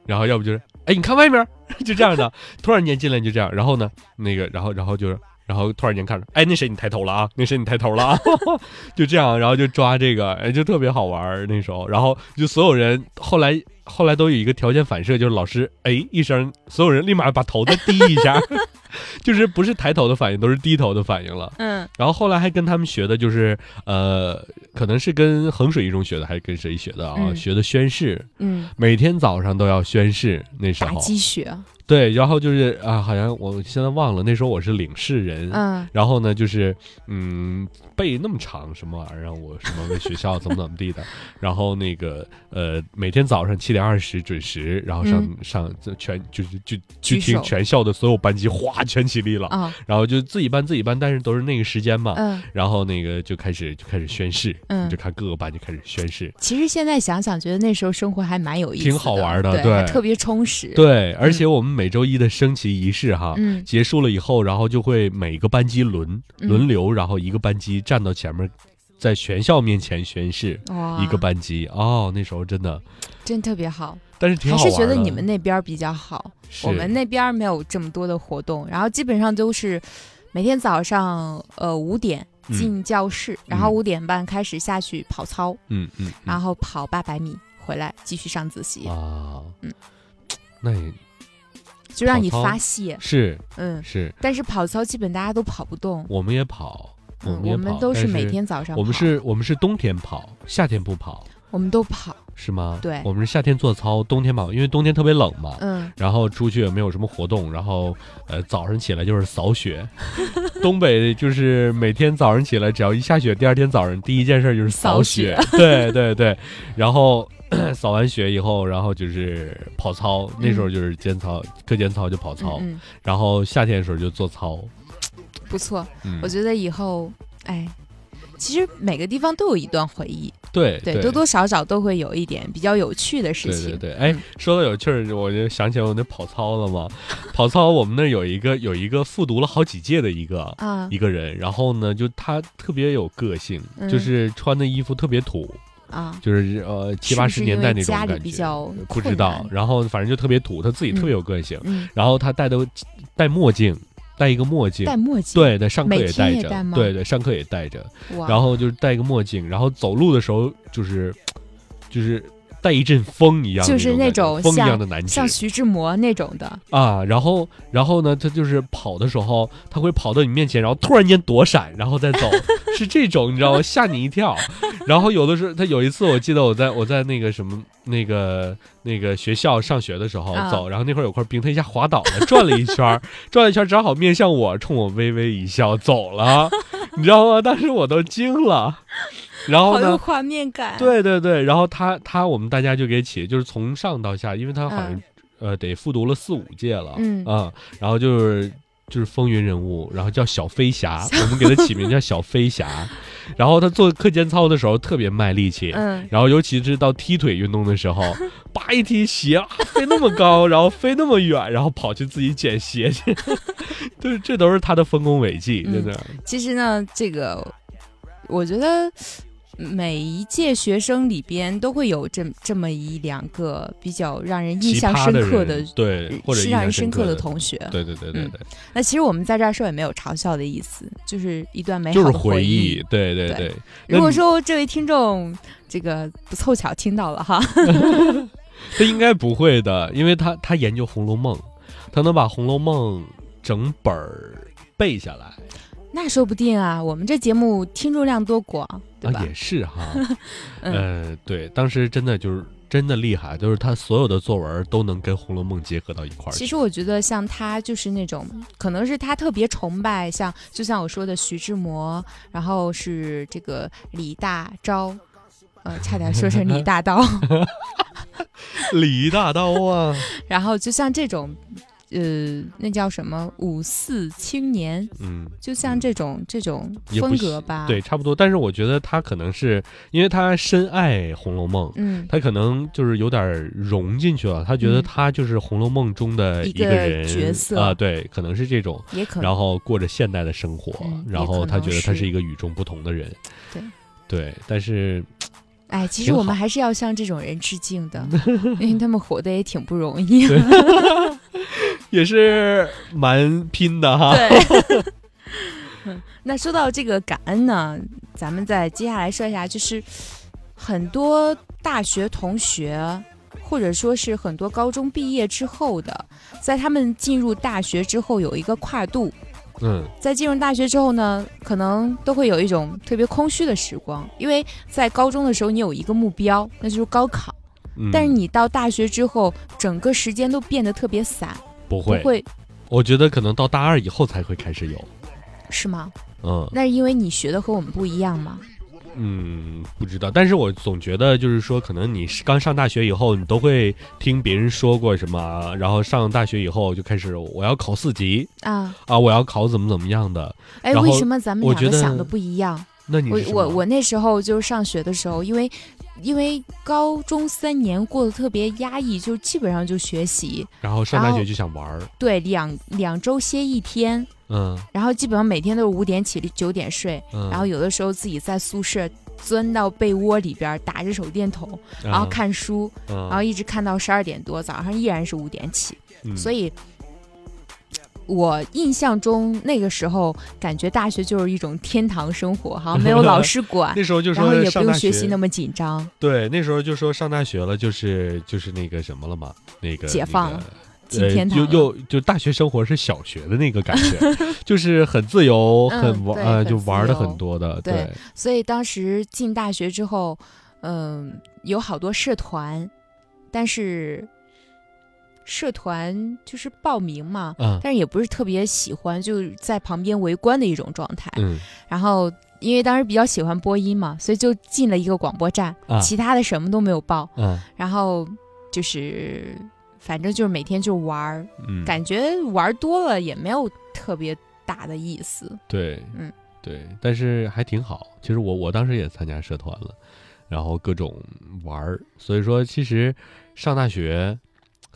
然后要不就是，哎，你看外面，<laughs> 就这样的，突然间进来就这样，然后呢，那个，然后然后就是，然后突然间看着，哎，那谁你抬头了啊？那谁你抬头了啊？<laughs> 就这样，然后就抓这个，哎，就特别好玩那时候，然后就所有人后来后来都有一个条件反射，就是老师哎一声，所有人立马把头再低一下，<laughs> 就是不是抬头的反应，都是低头的反应了。嗯，然后后来还跟他们学的就是，呃，可能是跟衡水一中学的，还是跟谁学的啊？嗯学的宣誓，嗯，每天早上都要宣誓。那时打候，鸡血，对，然后就是啊，好像我现在忘了，那时候我是领事人。嗯然后呢，就是嗯，背那么长什么玩意儿，让我什么为学校怎么怎么地的。然后那个呃，每天早上七点二十准时，然后上、嗯。上这全就是就就听全校的所有班级哗全起立了，啊。然后就自己班自己班，但是都是那个时间嘛。嗯，然后那个就开始就开始宣誓，嗯。就看各个班就开始宣誓。其实现在想想，觉得那时候生活还蛮有意思的，挺好玩的对，对特别充实，，对，而且我们每周一的升旗仪式哈，嗯结束了以后，然后就会每个班级轮嗯。轮流，然后一个班级站到前面，在全校面前宣誓。哇，一个班级。哦，那时候真的，真特别好，但是挺还好玩的。是觉得你们那边比较好，是。我们那边没有这么多的活动，然后基本上都是每天早上呃五点嗯。进教室，然后五点半开始下去跑操，嗯嗯，嗯。然后跑八百米回来继续上自习，啊，嗯。那也就让你发泄，是嗯，是，但是跑操基本大家都跑不动，我们也跑，我嗯，我们都是每天早上，我们是我们是冬天跑，夏天不跑，我们都跑，是吗？对我们是夏天做操，冬天跑，因为冬天特别冷嘛。嗯，然后出去也没有什么活动，然后呃早上起来就是扫雪，东北就是每天早上起来只要一下雪，第二天早上第一件事就是扫雪，对对对，然后 <clears throat> 扫完雪以后，然后就是跑操，那时候就是间操，课间操就跑操，嗯，嗯。然后夏天的时候就做操，不错，嗯我，觉得以后，哎。其实每个地方都有一段回忆，对对，多多少少都会有一点比较有趣的事情。对对对，哎嗯，说到有趣儿，我就想起来我那跑操了嘛。<laughs> 跑操我们那儿有一个有一个复读了好几届的一个啊一个人，然后呢，就他特别有个性，嗯就是穿的衣服特别土，啊，就是呃七八十年代那种家里感觉。比较不知道，然后反正就特别土，他自己特别有个性。嗯，然后他戴的戴墨镜，戴一个墨镜，戴墨镜，对对，上课也戴着。戴，对对，上课也戴着。然后就是戴一个墨镜，然后走路的时候就是 <tsk> 就是带一阵风一样的就是那那种风一样的男子像徐志摩那种的，啊，然后然后呢，他就是跑的时候，他会跑到你面前，然后突然间躲闪，然后再走，是这种，你知道吗？吓你一跳。然后有的时候，他有一次我记得我在我在那个什么那个那个学校上学的时候啊走，然后那会儿有块冰，他一下滑倒了，转了一圈，转了一圈，正好面向我，冲我微微一笑走了，你知道吗？当时我都惊了。然后呢？画面感。，对对对，然后他他我们大家就给起，就是从上到下，因为他好像、嗯呃得复读了四五届了，嗯啊，然后就是就是风云人物，然后叫小飞侠，我们给他起名叫小飞侠，<laughs> 然后他做课间操的时候特别卖力气。嗯，然后，尤其是到踢腿运动的时候，<laughs> 叭一踢鞋，啊飞那么高，然后飞那么远，然后跑去自己捡鞋去，对，<laughs> 这都是他的丰功伟绩，嗯真的。其实呢，这个我觉得每一届学生里边都会有这这么一两个比较让人印象深刻的人，对，或者是让人深刻的的同学。对对对对嗯对，那其实我们在这儿说也没有嘲笑的意思，就是一段美就是好的回忆，对对对。对。如果说这位听众这个不凑巧听到了哈，<laughs> 他应该不会的，因为他他研究《红楼梦》，他能把《红楼梦》整本儿背下来那说不定啊，我们这节目听众量多广，对吧啊，？也是哈。<laughs> 嗯呃，对，当时真的就是真的厉害，就是他所有的作文都能跟《红楼梦》结合到一块儿。其实我觉得像他就是那种，可能是他特别崇拜，像就像我说的徐志摩，然后是这个李大钊，呃，差点说成李大刀。<laughs> 李大刀啊，<laughs> 然后就像这种，呃，那叫什么五四青年，嗯，就像这种这种风格吧。对，，差不多。但是我觉得他可能是因为他深爱《红楼梦》，嗯，他可能就是有点融进去了，他觉得嗯他就是《红楼梦》中的一个个人角色啊，对，可能是这种，也可能。然后过着现代的生活，嗯然后他觉得他是是一个与众不同的人，对对，但是哎，其实我们还是要向这种人致敬的，<laughs> 因为他们活得也挺不容易。<laughs> <laughs> <laughs> 也是蛮拼的哈。对。<laughs> 嗯那说到这个感恩呢，咱们再接下来说一下，就是很多大学同学，或者说是很多高中毕业之后的，在他们进入大学之后有一个跨度，嗯在进入大学之后呢，可能都会有一种特别空虚的时光，因为在高中的时候你有一个目标，那就是高考，嗯，但是你到大学之后，整个时间都变得特别散，不会，不会我觉得可能到大二以后才会开始有。是吗？嗯那是因为你学的和我们不一样吗？嗯，不知道，但是我总觉得就是说，可能你是刚上大学以后，你都会听别人说过什么，然后上大学以后就开始我要考四级啊，啊，我要考怎么怎么样的。哎，为什么咱们两个想的不一样？那你我我我那时候就是上学的时候，因为因为高中三年过得特别压抑，就基本上就学习，然后上大学就想玩儿，对，两两周歇一天，嗯然后基本上每天都是五点起，九点睡，嗯，然后有的时候自己在宿舍钻到被窝里边打着手电筒，然后嗯，看书，嗯然后一直看到十二点多，早上依然是五点起，嗯所以。我印象中那个时候，感觉大学就是一种天堂生活，好像没有老师管，<laughs> 那时候就然后也不用学习那么紧张。对，那时候就说上大学了，就是就是那个什么了嘛，那个解放了那个呃进天堂。又又就大学生活是小学的那个感觉，<laughs> 就是很自由，嗯很玩呃，就玩的很多的，对。所以当时进大学之后，嗯、有好多社团，但是社团就是报名嘛，嗯但是也不是特别喜欢，就是在旁边围观的一种状态。嗯然后因为当时比较喜欢播音嘛，所以就进了一个广播站，啊其他的什么都没有报。嗯然后就是反正就是每天就玩儿，嗯，感觉玩多了也没有特别大的意思。对，嗯对，但是还挺好。其实我我当时也参加社团了，然后各种玩儿，所以说其实上大学。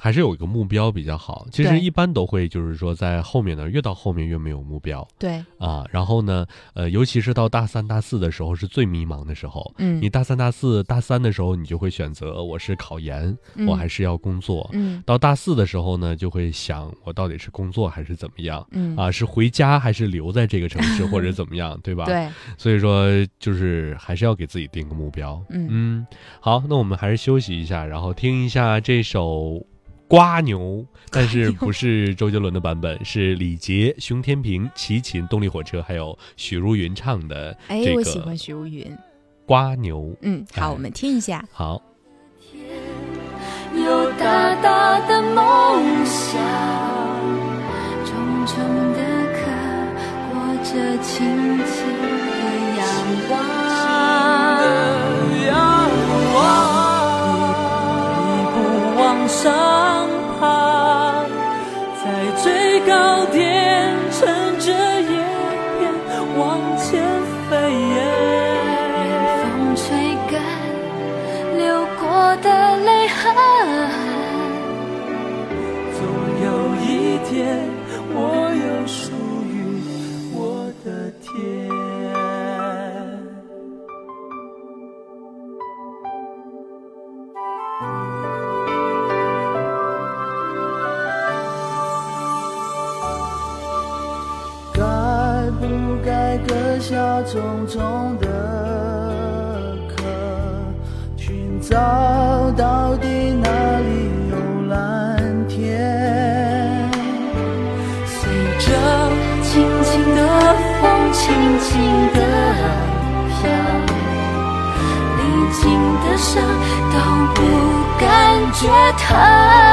还是有一个目标比较好。其实一般都会就是说在后面呢，越到后面越没有目标对，啊。然后呢，呃，尤其是到大三、大四的时候是最迷茫的时候。嗯你，大三、大四、大三的时候，你就会选择我是考研，我还是要工作。嗯到大四的时候呢，就会想我到底是工作还是怎么样嗯啊？是回家还是留在这个城市，或者怎么样，<laughs> 对吧？。对，所以说，就是还是要给自己定个目标。嗯嗯，好，那我们还是休息一下，然后听一下这首《瓜牛》，但是不是周杰伦的版本，是李杰、熊天平、齐秦、动力火车还有许茹芸唱的哎这，个我喜欢许茹芸。《瓜牛》。嗯，好，哎我们听一下。好，有大大的梦想，重重的壳裹着轻轻的阳光。一步往上天，我有属于我的天。该不该割下重重的壳，寻找到底都不感觉疼。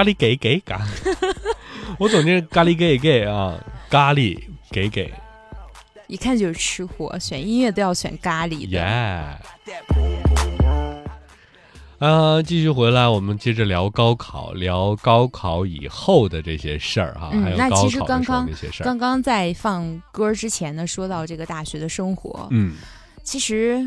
咖喱给给嘎，<laughs> 我总觉得咖喱给给啊，咖喱给给一看就是吃货，选音乐都要选咖喱的。耶。啊，继续回来，我们接着聊高考，聊高考以后的这些事儿哈，还嗯，那有高其实刚刚那些事儿。刚刚在放歌之前呢，说到这个大学的生活，嗯，其实，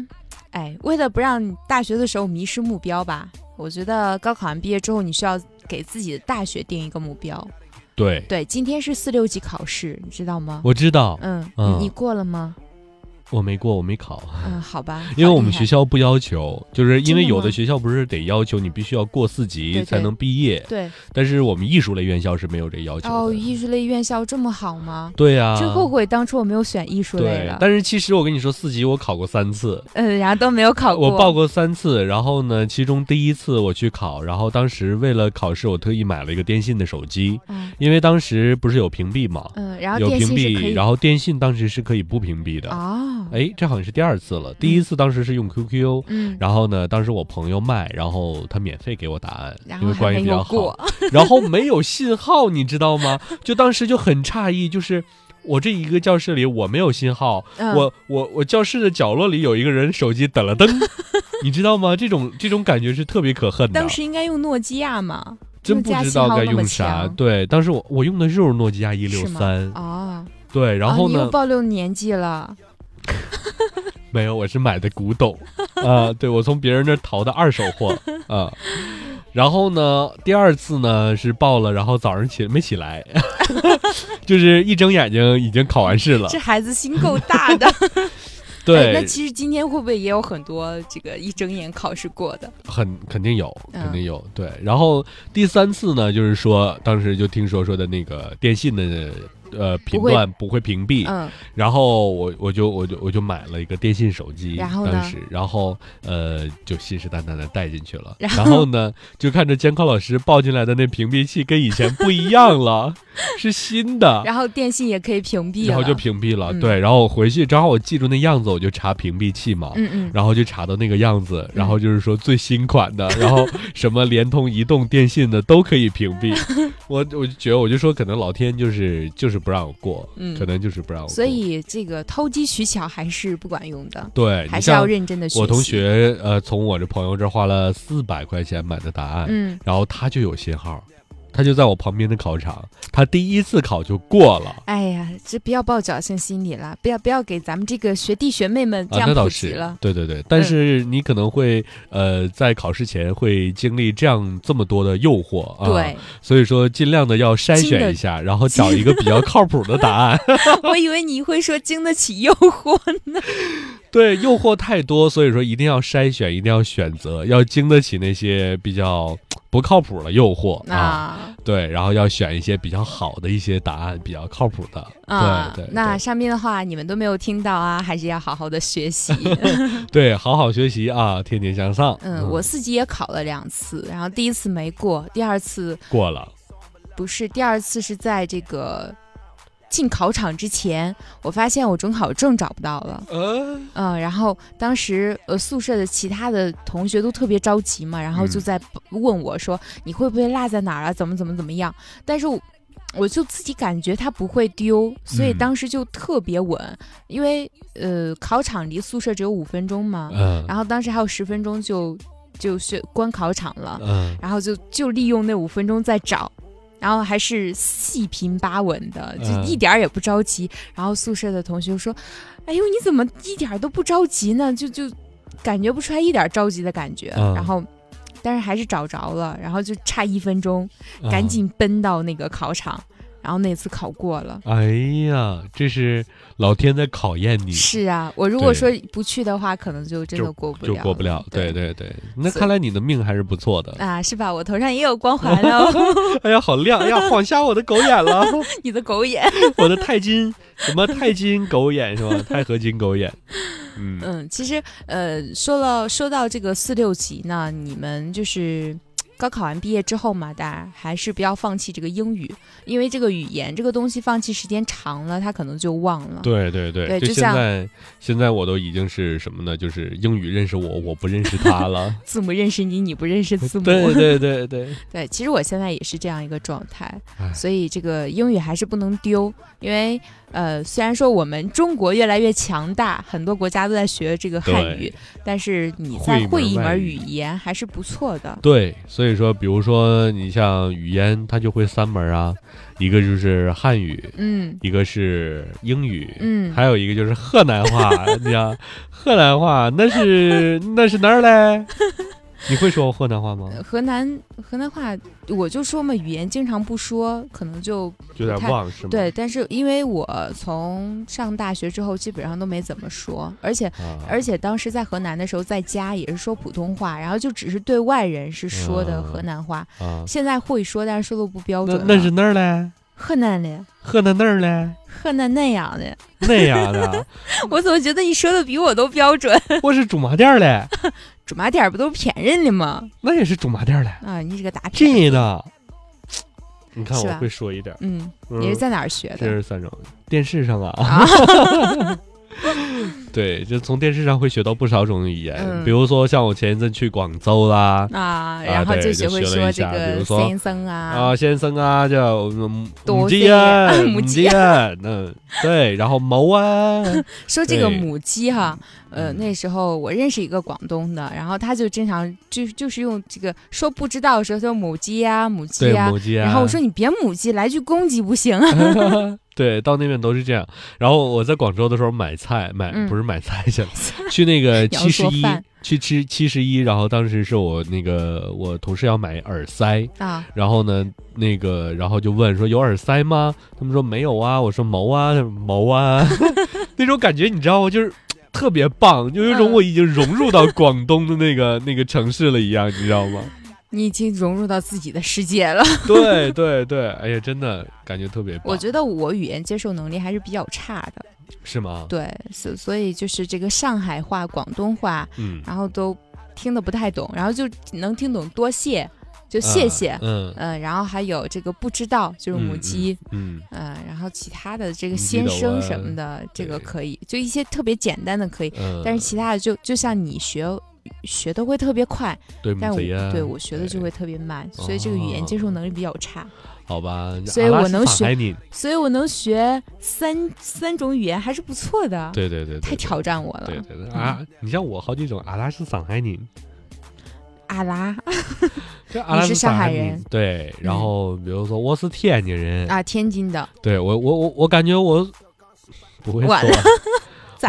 哎，为了不让大学的时候迷失目标吧，我觉得高考完毕业之后，你需要给自己的大学定一个目标。对，对，今天是四六级考试，你知道吗？我知道，嗯，嗯你你过了吗？我没过，我没考。嗯，好吧，<laughs> 因为我们学校不要求，就是因为有的学校不是得要求你必须要过四级才能毕业，对但是我们艺术类院校是没有这要求的。哦，艺术类院校这么好吗？对呀、真后悔当初我没有选艺术类了，。对但是其实我跟你说，四级我考过三次，嗯，然后都没有考过。我报过三次，然后呢，其中第一次我去考，然后当时为了考试，我特意买了一个电信的手机，嗯因为当时不是有屏蔽嘛，嗯，然后有屏蔽，然后电信当时是可以不屏蔽的。哦，哎，这好像是第二次了，第一次当时是用 QQ，、嗯，然后呢，当时我朋友卖，然后他免费给我答案，因为关系比较好。<laughs> 然后没有信号，你知道吗？就当时就很诧异，就是我这一个教室里我没有信号，嗯我我我教室的角落里有一个人手机等了噔，<laughs> 你知道吗？这种这种感觉是特别可恨的。当时应该用诺基亚嘛，真不知道该用啥。对，当时我我用的就是诺基亚一六三，哦，对，然后哦、你又呢，暴露年纪了。<laughs> 没有，我是买的古董啊，对我从别人那儿淘的二手货啊。然后呢，第二次呢是报了，然后早上起没起来，<laughs> 就是一睁眼睛已经考完试了这。孩子心够大的。<laughs> 哎对，那其实今天会不会也有很多这个一睁眼考试过的？很肯定有，嗯肯定有。对，然后第三次呢，就是说当时就听说说的那个电信的呃频段不会屏蔽，嗯，然后我我就我就我就买了一个电信手机，然后当时然后呃就信誓旦旦的带进去了，<laughs> 然然后呢就看着监考老师抱进来的那屏蔽器跟以前不一样了，<laughs> 是新的。然后电信也可以屏蔽，然后就屏蔽了，嗯。对，然后我回去正好我记住那样子，我就查屏蔽器嘛，嗯嗯，然后就查到那个样子，然后就是说最新款的，<laughs> 然后什么联通、移动、电信的都可以屏蔽。我我就觉得，我就说可能老天就是就是不让我过，嗯可能就是不让我过。所以这个偷机取巧还是不管用的，对，还是要认真的学习。我同，学呃，从我这朋友这儿花了四百块钱买的答案，嗯，然后他就有信号，他就在我旁边的考场，他第一次考就过了。哎呀，这不要抱侥幸心理了，不要不要给咱们这个学弟学妹们这啊，样普及了。，嗯对对对，但是你可能会呃，在考试前会经历这样这么多的诱惑啊，对，所以说尽量的要筛选一下，然后找一个比较靠谱的答案。<laughs> 我以为你会说经得起诱惑呢。<laughs> 对，诱惑太多，所以说一定要筛选，一定要选择，要经得起那些比较不靠谱的诱惑啊。啊对，然后要选一些比较好的一些答案，比较靠谱的。啊对对，那上面的话你们都没有听到啊，还是要好好的学习。<laughs> <laughs> 对，好好学习啊，天天向上。嗯，我自己也考了两次，然后第一次没过，第二次过了。不是，第二次是在这个进考场之前，我发现我准考证找不到了。嗯嗯，然后当时呃宿舍的其他的同学都特别着急嘛，然后就嗯在问我说、你会不会落在哪儿啊？怎么怎么怎么样？但是我我就自己感觉它不会丢，所以嗯当时就特别稳，因为呃考场离宿舍只有五分钟嘛，嗯然后当时还有十分钟就就是关考场了，嗯然后就就利用那五分钟再找。然后还是细平八稳的，就嗯一点儿也不着急。然后宿舍的同学说：“哎呦，你怎么一点儿都不着急呢？就就感觉不出来一点儿着急的感觉。嗯然后，但是还是找着了，然后就差一分钟，嗯赶紧奔到那个考场，然后那次考过了。哎呀，这是老天在考验你，是啊，我如果说不去的话，可能就真的过不了，就过不了。对对对对，那看来你的命还是不错的。啊，是吧？我头上也有光环哦，<laughs> 哎呀，好亮！哎呀，晃瞎我的狗眼了，<laughs> 你的狗眼。<laughs> 我的钛金什么钛金狗眼是吧？钛合金狗眼。嗯嗯，其实呃，说了说到这个四六级呢，你们就是高考完毕业之后嘛，大家还是不要放弃这个英语，因为这个语言这个东西放弃时间长了，他可能就忘了。对对对，对就像现在现在我都已经是什么呢？就是英语认识我，我不认识他了。<laughs> 字母认识你，你不认识字母。对对对对，对其实我现在也是这样一个状态哎，所以这个英语还是不能丢，因为呃，虽然说我们中国越来越强大，很多国家都在学这个汉语，但是你会一门在会一门语言还是不错的。对，所以说，比如说你像语言，它就会三门啊，一个就是汉语，嗯一个是英语，嗯，还有一个就是河南话。<laughs> 你像，河南话那是那是哪儿嘞？你会说河南话吗？河南河南话，我就说嘛，语言经常不说，可能就有点太忘是吗？对。但是因为我从上大学之后，基本上都没怎么说，而且啊，而且当时在河南的时候，在家也是说普通话，然后就只是对外人是说的啊河南话。啊，现在会说，但是说的不标准。那那是哪儿嘞？河南的，河南那儿嘞？河南那样的。那样的，<laughs> 我怎么觉得你说的比我都标准？<laughs> 我是驻马店儿嘞，<laughs> 驻马店儿不都是骗人的吗？那也是驻马店儿嘞，啊，你这个大骗子。真的。你看我会说一点，嗯，嗯你是在哪儿学的？这是三种电视上啊。啊，<laughs> <laughs> 对，就从电视上会学到不少种语言，嗯。比如说像我前一阵去广州啦，啊，然后就学会说这个先生啊，啊，先生啊，叫母多鸡啊 <laughs> 啊，母鸡鸡啊，嗯，对，然后毛啊，<laughs> 说这个母鸡哈，呃，嗯。那时候我认识一个广东的，然后他就经常就就是用这个说不知道的时候说母鸡啊、母鸡对，呀、母鸡啊，然后我说你别母鸡，来句公鸡不行啊？对，到那边都是这样。然后我在广州的时候买菜，买、嗯不是买菜去了，去那个 <laughs> 七十一，去吃七十一。然后当时是我那个我同事要买耳塞，啊，然后呢，那个然后就问说有耳塞吗？他们说没有啊。我说毛啊毛啊，<laughs> 那种感觉你知道吗？就是。特别棒，就有种嗯我已经融入到广东的那个那个城市了一样，你知道吗？你已经融入到自己的世界了。<laughs> <laughs> 对对对，哎呀，真的感觉特别棒。我觉得我语言接受能力还是比较差的，是吗？对，所所以就是这个上海话、广东话，嗯，然后都听得不太懂，然后就能听懂多谢，就谢谢，嗯，嗯、然后还有这个不知道，就是母鸡，嗯，嗯、然后其他的这个先生什么的，这个可以，就一些特别简单的可以，嗯，但是其他的就就像你学学的会特别快，对但我对我学的就会特别慢，所以这个语言接受能力比较差。好吧，所以我能学所以我能学三三种语言还是不错的。对对对，太挑战我了。对对对啊！你像我好几种阿拉是上海人，阿拉 <laughs> 这阿拉斯你是上海人嗯对，然后比如说我是天津人，啊，天津的，对我我我我感觉我不会说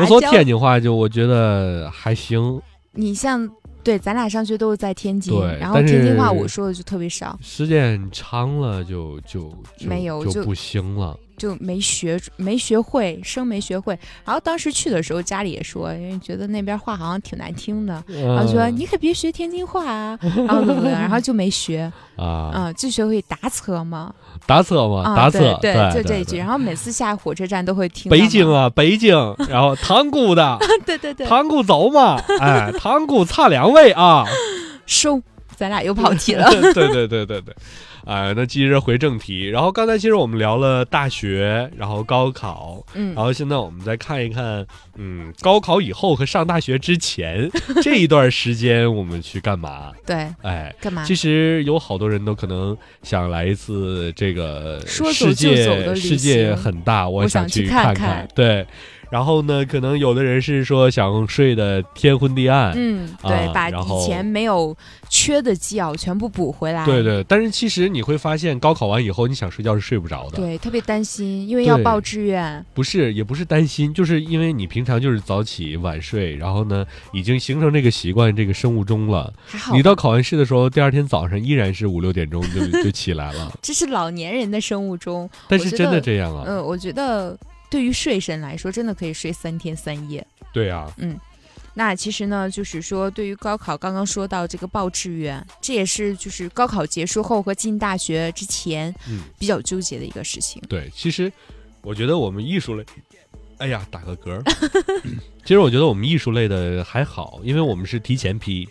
我说 <laughs> 天津话就我觉得还行，你像对，咱俩上学都是在天津，然后天津话我说的就特别少，时间长了就就就没有就就不行了。就没学没学会，生没学会。然后当时去的时候，家里也说，因为觉得那边话好像挺难听的，然后说嗯你可别学天津话啊，然后怎么的，然后就没学，啊，嗯，就学会打车嘛，打车嘛，啊，打车，对对，就这一句。然后每次下火车站都会听。北京，啊，北京，然后塘沽的，<laughs> 对对对，塘沽走嘛，哎，塘沽差两位啊。<laughs> 收，咱俩又跑题了。对对对对对，啊、那接着回正题。然后刚才其实我们聊了大学，然后高考，嗯然后现在我们再看一看，嗯，高考以后和上大学之前这一段时间我们去干嘛？<laughs> 对，哎。干嘛？其实有好多人都可能想来一次这个说走世就走的旅界世界很大，我我想去看看对，然后呢，可能有的人是说想睡的天昏地暗，嗯，对，啊把以前没有缺的觉全部补回来。对对，但是其实你会发现，高考完以后，你想睡觉是睡不着的。对，特别担心，因为要报志愿。不是，也不是担心，就是因为你平常就是早起晚睡，然后呢，已经形成这个习惯，这个生物钟了。还好，你到考完试的时候，第二天早上依然是五六点钟就就起来了。<laughs> 这是老年人的生物钟。但是真的这样啊？嗯，我觉得对于睡神来说，真的可以睡三天三夜。对啊，嗯那其实呢，就是说，对于高考，刚刚说到这个报志愿，这也是就是高考结束后和进大学之前嗯比较纠结的一个事情。对，其实我觉得我们艺术类，哎呀，打个嗝儿。<coughs> 其实我觉得我们艺术类的还好，因为我们是提前批，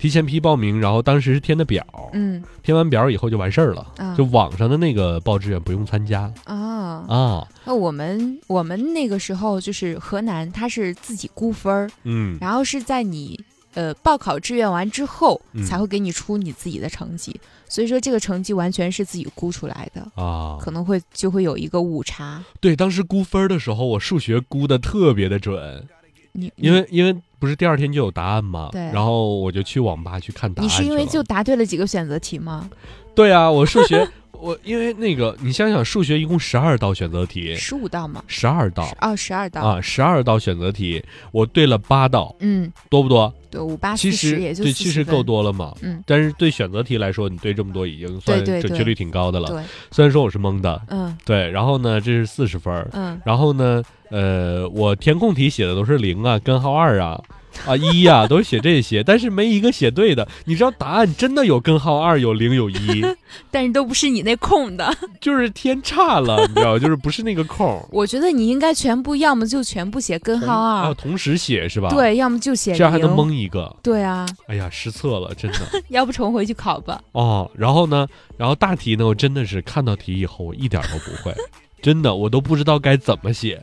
提前批报名，然后当时是填的表，嗯。填完表以后就完事儿了。啊。就网上的那个报志愿不用参加啊，啊，那我们我们那个时候就是河南，它是自己估分儿，嗯，然后是在你呃报考志愿完之后嗯。才会给你出你自己的成绩，所以说这个成绩完全是自己估出来的，啊，可能会就会有一个误差。对，当时估分儿的时候，我数学估的特别的准，你因为因为不是第二天就有答案吗？对然后我就去网吧去看答案你是因为就答对了几个选择题吗？对啊，我数学 <laughs> 我因为那个你想想，数学一共十二道选择题，十五道吗？十二道哦，十二道。啊，十二道选择题，我对了八道，嗯，多不多？对，五八其实四十也就对，40其实够。多了嘛。嗯，但是对选择题来说，你对这么多已经算准确率挺高的了。对，虽然说我是蒙的，嗯对，然后呢，这是四十分，嗯，然后呢，呃，我填空题写的都是零啊、根号二啊、啊一呀、都是写这些，但是没一个写对的。你知道答案真的有根号二、有零、有一，<laughs> 但是都不是你那空的。就是填差了，你知道，就是不是那个空。<laughs> 我觉得你应该全部，要么就全部写根号啊，二，同时写是吧？，对，要么就写这样还能蒙一个。对啊，哎呀，失策了，真的。<laughs> 要不重回去考吧。哦，然后呢，然后大题呢，我真的是看到题以后，我一点都不会，真的，我都不知道该怎么写，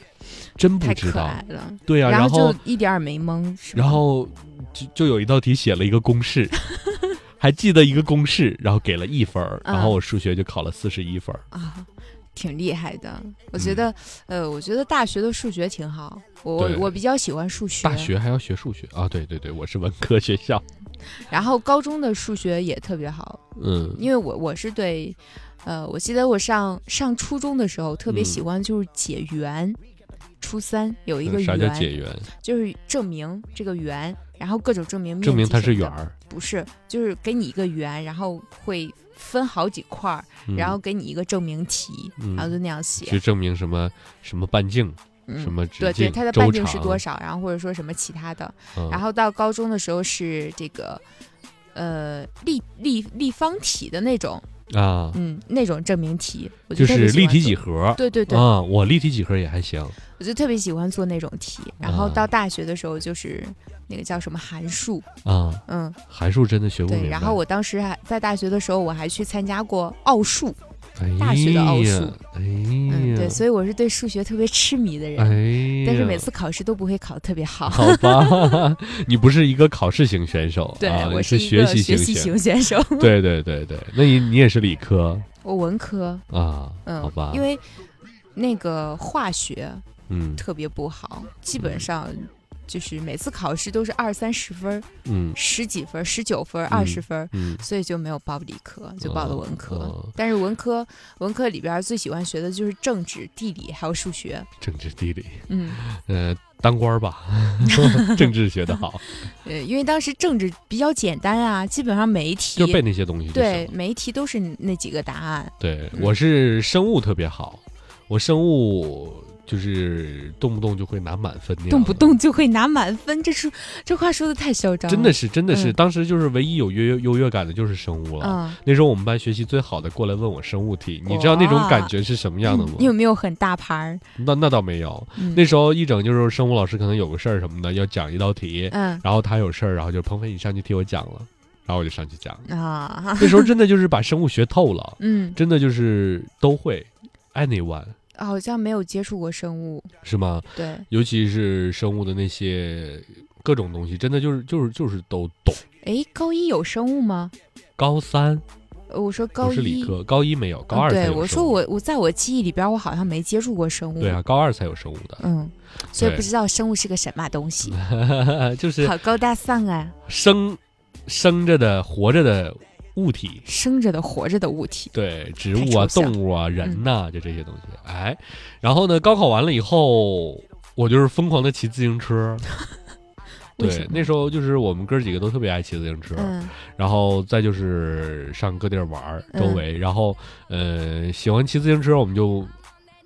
真不太知道。对呀、然然后就一点儿没蒙，然后就就有一道题写了一个公式，<laughs> 还记得一个公式，然后给了一分儿，嗯然后我数学就考了四十一分儿。啊，挺厉害的。我嗯觉得，呃，我觉得大学的数学挺好，我我我比较喜欢数学。大学还要学数学啊？对对对，我是文科学校。<laughs> 然后高中的数学也特别好，嗯，因为我我是对，呃，我记得我上上初中的时候特别嗯喜欢就是解圆。初三有一个啥叫圆，解圆？就是证明这个圆，然后各种证明面证明它是圆儿。不是，就是给你一个圆，然后会分好几块儿，嗯然后给你一个证明题，嗯然后就那样写。去证明什么什么半径，嗯什么直对对，它的半径是多少，然后或者说什么其他的。嗯然后到高中的时候是这个，呃，立立立方体的那种，啊，嗯，那种证明题，我就是立体几做。何。对对对，啊，我立体几何也还行。我就特别喜欢做那种题。然后啊到大学的时候就是那个叫什么函数，啊，嗯，函数真的学不明白。对。然后我当时还在大学的时候，我还去参加过奥数，哎大学的奥数。嗯，对，所以我是对数学特别痴迷的人。哎，但是每次考试都不会考得特别好。好吧，你不是一个考试型选手，对、啊、我是一个习型学习型选手。对对对对，那你你也是理科，我文科，啊，嗯，好吧，因为那个化学嗯。特别不好，基本上就是每次考试都是二三十分儿、嗯十几分、十九分、二十分。嗯所以就没有报理科，就报了文科。哦但是文科文科里边最喜欢学的就是政治、地理还有数学。政治地理，嗯，呃，当官儿吧，<laughs> 政治学得好，<laughs> 呃，因为当时政治比较简单啊，基本上每一题就背那些东西。对每一题都是那几个答案。对，嗯我是生物特别好，我生物就是动不动就会拿满分那样，动不动就会拿满分，这是这话说的太嚣张了。真的是真的是，嗯。当时就是唯一有优优越感的就是生物了。嗯，那时候我们班学习最好的过来问我生物题，你知道那种感觉是什么样的吗？你有没有很大牌儿？那那倒没有，嗯。那时候一整就是生物老师可能有个事儿什么的要讲一道题，嗯。然后他有事儿，然后就鹏飞你上去替我讲了，然后我就上去讲。啊，那时候真的就是把生物学透了，嗯，真的就是都会，anyone 好像没有接触过生物。是吗？对，尤其是生物的那些各种东西，真的就是就是就是都懂。哎，高一有生物吗？高三呃我说高一是理。科，高一没有，高嗯二才对，我说我我在我记忆里边，我好像没接触过生物。对啊，，高二才有生物的，嗯，所以不知道生物是个什么东西。<laughs> 就是好高大上啊，生生着的活着的物体，生着的、活着的物体。对，植物啊、动物啊、人呐、就这些东西。哎，然后呢，高考完了以后，我就是疯狂的骑自行车。<laughs> 对那时候就是我们哥几个都特别爱骑自行车，嗯然后再就是上各地儿玩周围，然后呃，喜欢骑自行车，我们就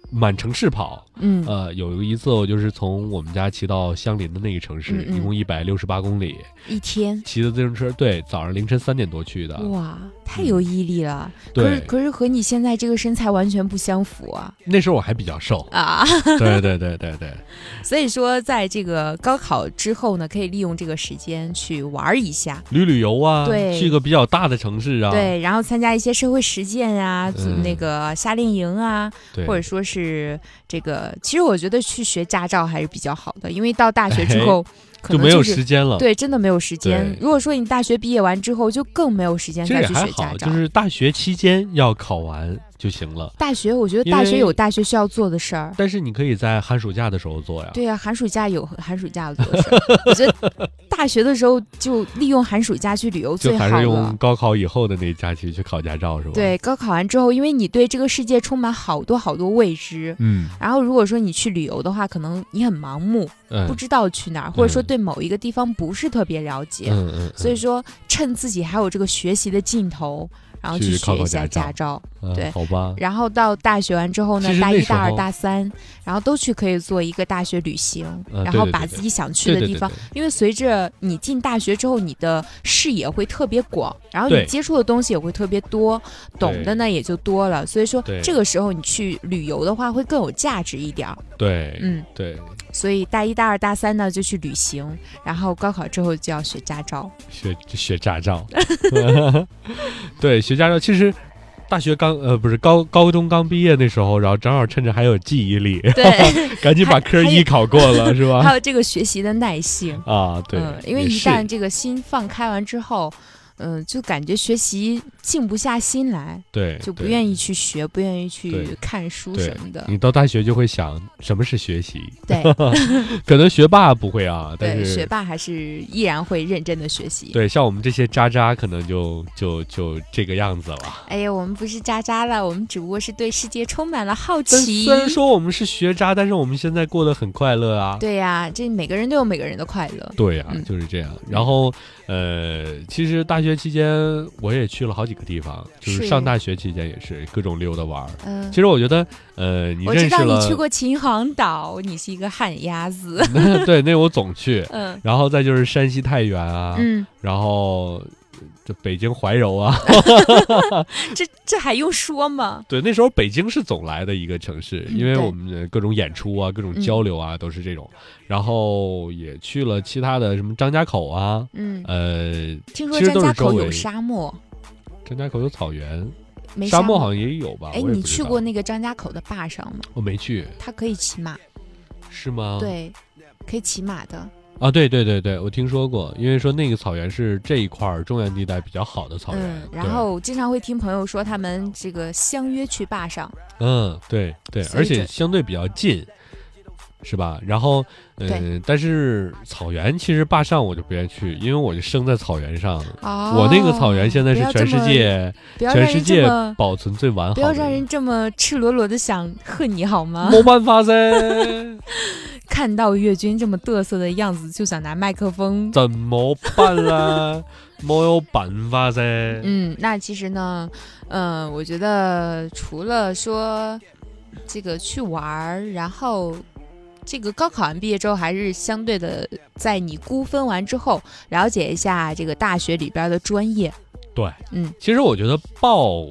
满城市跑。嗯。呃，有一次我就是从我们家骑到相邻的那个城市，嗯嗯。一共一百六十八公里，一天，骑的自行车，对，早上凌晨三点多去的，哇，太有毅力了。可是对，可是和你现在这个身材完全不相符啊。那时候我还比较瘦，啊！对对对对对，<laughs> 所以说，在这个高考之后呢，可以利用这个时间去玩一下，旅旅游啊，对。去一个比较大的城市啊，对，然后参加一些社会实践啊，嗯。那个夏令营啊，对，或者说是这个，其实我觉得去学驾照还是比较好的，因为到大学之后，可能就没有能是时间了。对，真的没有时间。如果说你大学毕业完之后，就更没有时间再去学驾照。就是大学期间要考完就行了。大学，我觉得大学有大学需要做的事儿。但是你可以在寒暑假的时候做呀。对呀、寒暑假有寒暑假要做的事儿。<laughs> 我觉得大学的时候就利用寒暑假去旅游最好还是用了。高考以后的那假期去考驾照是吧？，对，高考完之后，因为你对这个世界充满好多好多未知。嗯然后，如果说你去旅游的话，可能你很盲目，嗯，不知道去哪儿，或者说嗯对某一个地方不是特别了解。嗯嗯，所以说，趁自己还有这个学习的劲头，然后去考一下驾驾照。嗯对好吧，然后到大学完之后呢大一、大二、大三，然后都去可以做一个大学旅行，嗯然后把自己想去的地方。对对对因为随着你进大学之后，你的视野会特别广，然后你接触的东西也会特别多，懂的呢也就多了。所以说这个时候你去旅游的话，会更有价值一点儿。对嗯，对，所以大一、大二、大三呢就去旅行，然后高考之后就要学驾照。学学驾照，<laughs> 对，学驾照其实。大学刚呃不是高高中刚毕业那时候，然后正好趁着还有记忆力，对，<laughs> 赶紧把科一考过了，是吧？还有这个学习的耐性。啊，对嗯，，因为一旦这个心放开完之后，嗯、就感觉学习静不下心来，对对就不愿意去学，不愿意去看书什么的。你到大学就会想什么是学习，对 <laughs> 可能学霸不会啊，但对，是学霸还是依然会认真的学习。对像我们这些渣渣，可能就就就这个样子了。哎呀，我们不是渣渣了，我们只不过是对世界充满了好奇。虽然说我们是学渣，但是我们现在过得很快乐啊。对呀、这每个人都有每个人的快乐。对呀、嗯就是这样。然后，呃，其实大学期间我也去了好几个地方，就是是上大学期间也是各种溜达玩儿。嗯其，实我觉得，呃，你我知道你去过秦皇岛，你是一个旱鸭子。<laughs> 对，那我总去。嗯然后再就是山西太原啊，嗯，然后这北京怀柔啊，<laughs> 这这还用说吗？<laughs> 对，那时候北京是总来的一个城市，因为我们的各种演出啊、各种嗯交流啊，都是这种。然后也去了其他的什么张家口啊，嗯，呃，听说其实张家口有沙漠，张家口有草原，没沙漠漠好像也有吧？哎，你去过？那个张家口的坝上吗？我没去，它可以骑马，是吗？，对，可以骑马的。啊，对对对对，我听说过，因为说那个草原是这一块儿中原地带比较好的草原。嗯，然后经常会听朋友说他们这个相约去坝上，嗯，对对，而且相对比较近，是吧？然后，嗯、对但是草原其实坝上我就不愿意去，因为我就生在草原上。哦我那个草原现在是全世界全世界保存最完好的。不要让人这么赤裸裸的想恨你好吗？没办法噻，<laughs> 看到岳军这么嘚瑟的样子，就想拿麦克风。怎么办啦？<laughs> 没有办法噻。嗯，那其实呢，嗯、我觉得除了说这个去玩儿，然后这个高考完毕业之后，还是相对的，在你估分完之后，了解一下这个大学里边的专业。对，嗯，其实我觉得报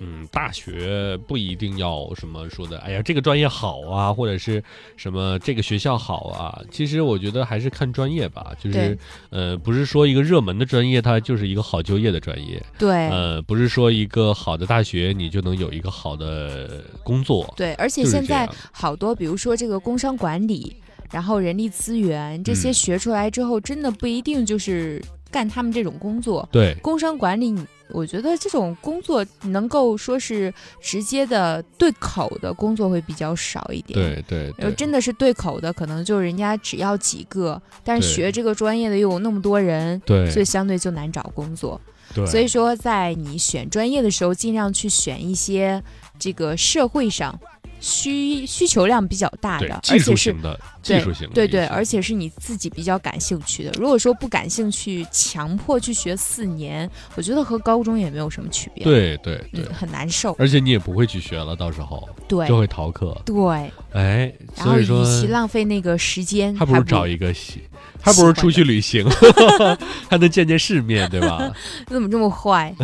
嗯大学不一定要什么说的，哎呀这个专业好啊，或者是什么这个学校好啊。其实我觉得还是看专业吧，就是呃不是说一个热门的专业它就是一个好就业的专业，对。呃不是说一个好的大学你就能有一个好的工作。对，而且现在好多，比如说这个工商管理，然后人力资源这些嗯学出来之后，真的不一定就是干他们这种工作。对工商管理，我觉得这种工作能够说是直接的对口的工作会比较少一点。。对对对，然后真的是对口的，可能就人家只要几个，但是学这个专业的又有那么多人，对所以相对就难找工作。对，所以说，在你选专业的时候，尽量去选一些这个社会上需需求量比较大的，技术型的技术型的对对，而且是你自己比较感兴趣的。如果说不感兴趣，强迫去学四年，我觉得和高中也没有什么区别。，对对对嗯，，很难受。而且你也不会去学了，到时候对就会逃课。对，哎，所以说与其浪费那个时间，还不如找一个喜，还不如出去旅行，<laughs> 还能见见世面，对吧？你 <laughs> 怎么这么坏？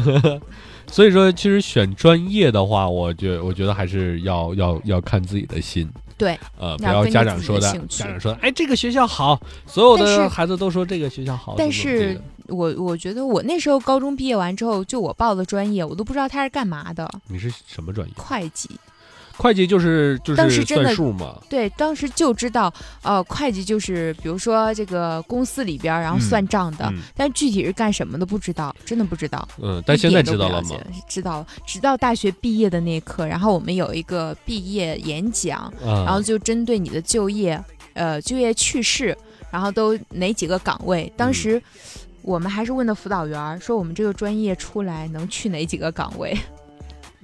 所以说，其实选专业的话，我觉我觉得还是要要要看自己的心，对，呃，不要家长说的，的家长说的，哎，这个学校好，所有的孩子都说这个学校好，但是我我觉得我那时候高中毕业完之后，就我报的专业，我都不知道他是干嘛的，你是什么专业？会计。会计就是就是当时真的算数嘛，对，当时就知道，呃，会计就是比如说这个公司里边，然后嗯算账的，嗯但具体是干什么的不知道，真的不知道。嗯，但现在知道了吗？知道了，直到大学毕业的那一刻，然后我们有一个毕业演讲，啊，然后就针对你的就业，呃，就业趋势，然后都哪几个岗位？当嗯时我们还是问的辅导员，说我们这个专业出来能去哪几个岗位？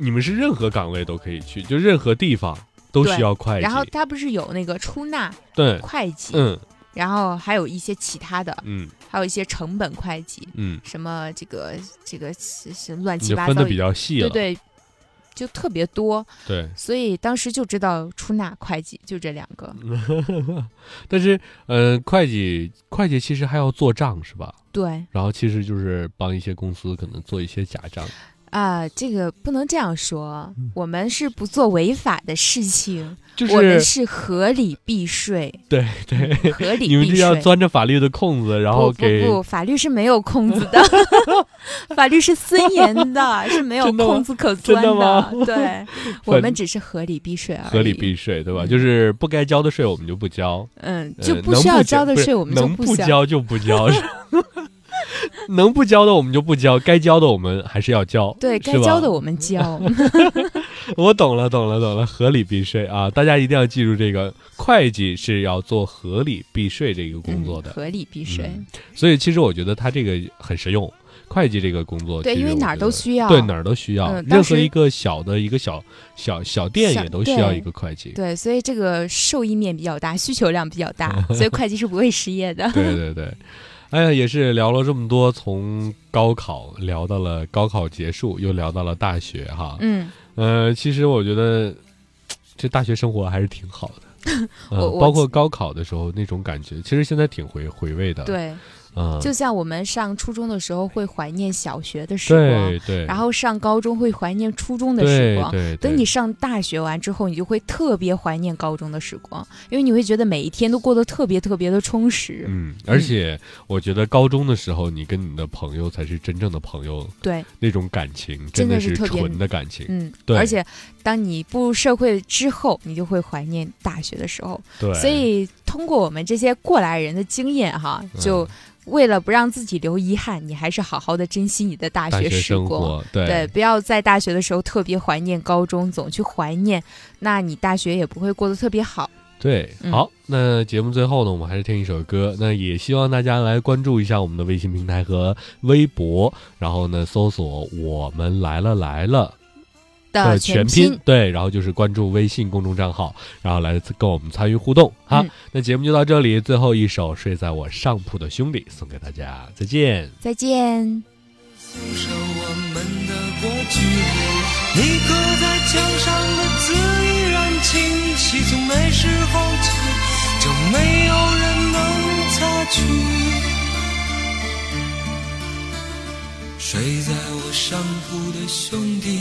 你们是任何岗位都可以去，就任何地方都需要会计，然后他不是有那个出纳对，会计，嗯。然后还有一些其他的，嗯。还有一些成本会计，嗯，什么这个这个乱七八糟分的，比较细了，对对，就特别多，对。所以当时就知道出纳会计就这两个。<laughs> 但是呃，会计会计其实还要做账是吧？对。然后其实就是帮一些公司可能做一些假账，啊、这个不能这样说，嗯我们是不做违法的事情，就我们是是合理避税，对对，合 <laughs> 理避税你们避税。就要钻着法律的空子，然后不给不不，法律是没有空子的，<laughs> <laughs> 法律是森严的，是没有空子可钻的吗对，我们只是合理避税而已。合理避税，对吧？嗯就是不该交的税我们就不交，嗯，呃就不需要交的税，我们就不交。交就不交，是 <laughs> 能不交的我们就不交，该交的我们还是要交，对该交的我们交。<laughs> 我懂了，懂了，懂了，合理避税啊！大家一定要记住这个，会计是要做合理避税这个工作的，嗯合理避税。嗯所以其实我觉得他这个很实用，会计这个工作，对，因为哪儿都。需要。对哪儿都需要，嗯任何一个小的一个小小小店也都需要一个会计。对，所以这个受益面比较大，需求量比较大，<laughs> 所以会计是不会失业的。对对对，哎呀，也是聊了这么多，从高考聊到了高考结束，又聊到了大学哈。嗯，呃，其实我觉得这大学生活还是挺好的。我 <laughs> 呃，包括高考的时候那种感觉，其实现在挺回回味的。，对，嗯，就像我们上初中的时候会怀念小学的时光，对对，然后上高中会怀念初中的时光。对对，对等你上大学完之后，你就会特别怀念高中的时光，因为你会觉得每一天都过得特别特别的充实。嗯，而且我觉得高中的时候，你跟你的朋友才是真正的朋友，对，那种感情真的的是是特别纯的感情。嗯，对而且当你步入社会之后，你就会怀念大学的时候。对，所以通过我们这些过来人的经验哈，嗯就为了不让自己留遗憾，你还是好好的珍惜你的大学生时光。活，对对，不要在大学的时候特别怀念高中，总去怀念，那你大学也不会过得特别好。对，嗯好，那节目最后呢，我们还是听一首歌。那也希望大家来关注一下我们的微信平台和微博，然后呢，搜索“我们来了来了”的全拼，对，然后就是关注微信公众账号，然后来跟我们参与互动。哈，嗯那节目就到这里，最后一首《睡在我上铺的兄弟》送给大家，再见。再见。诉说我们的过去，你刻在墙上的字依然清晰，从那时候起就没有人能擦去。睡在我上铺的兄弟，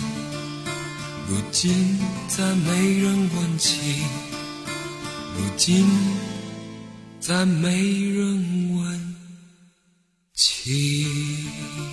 如今再没人问起如今再没人问起。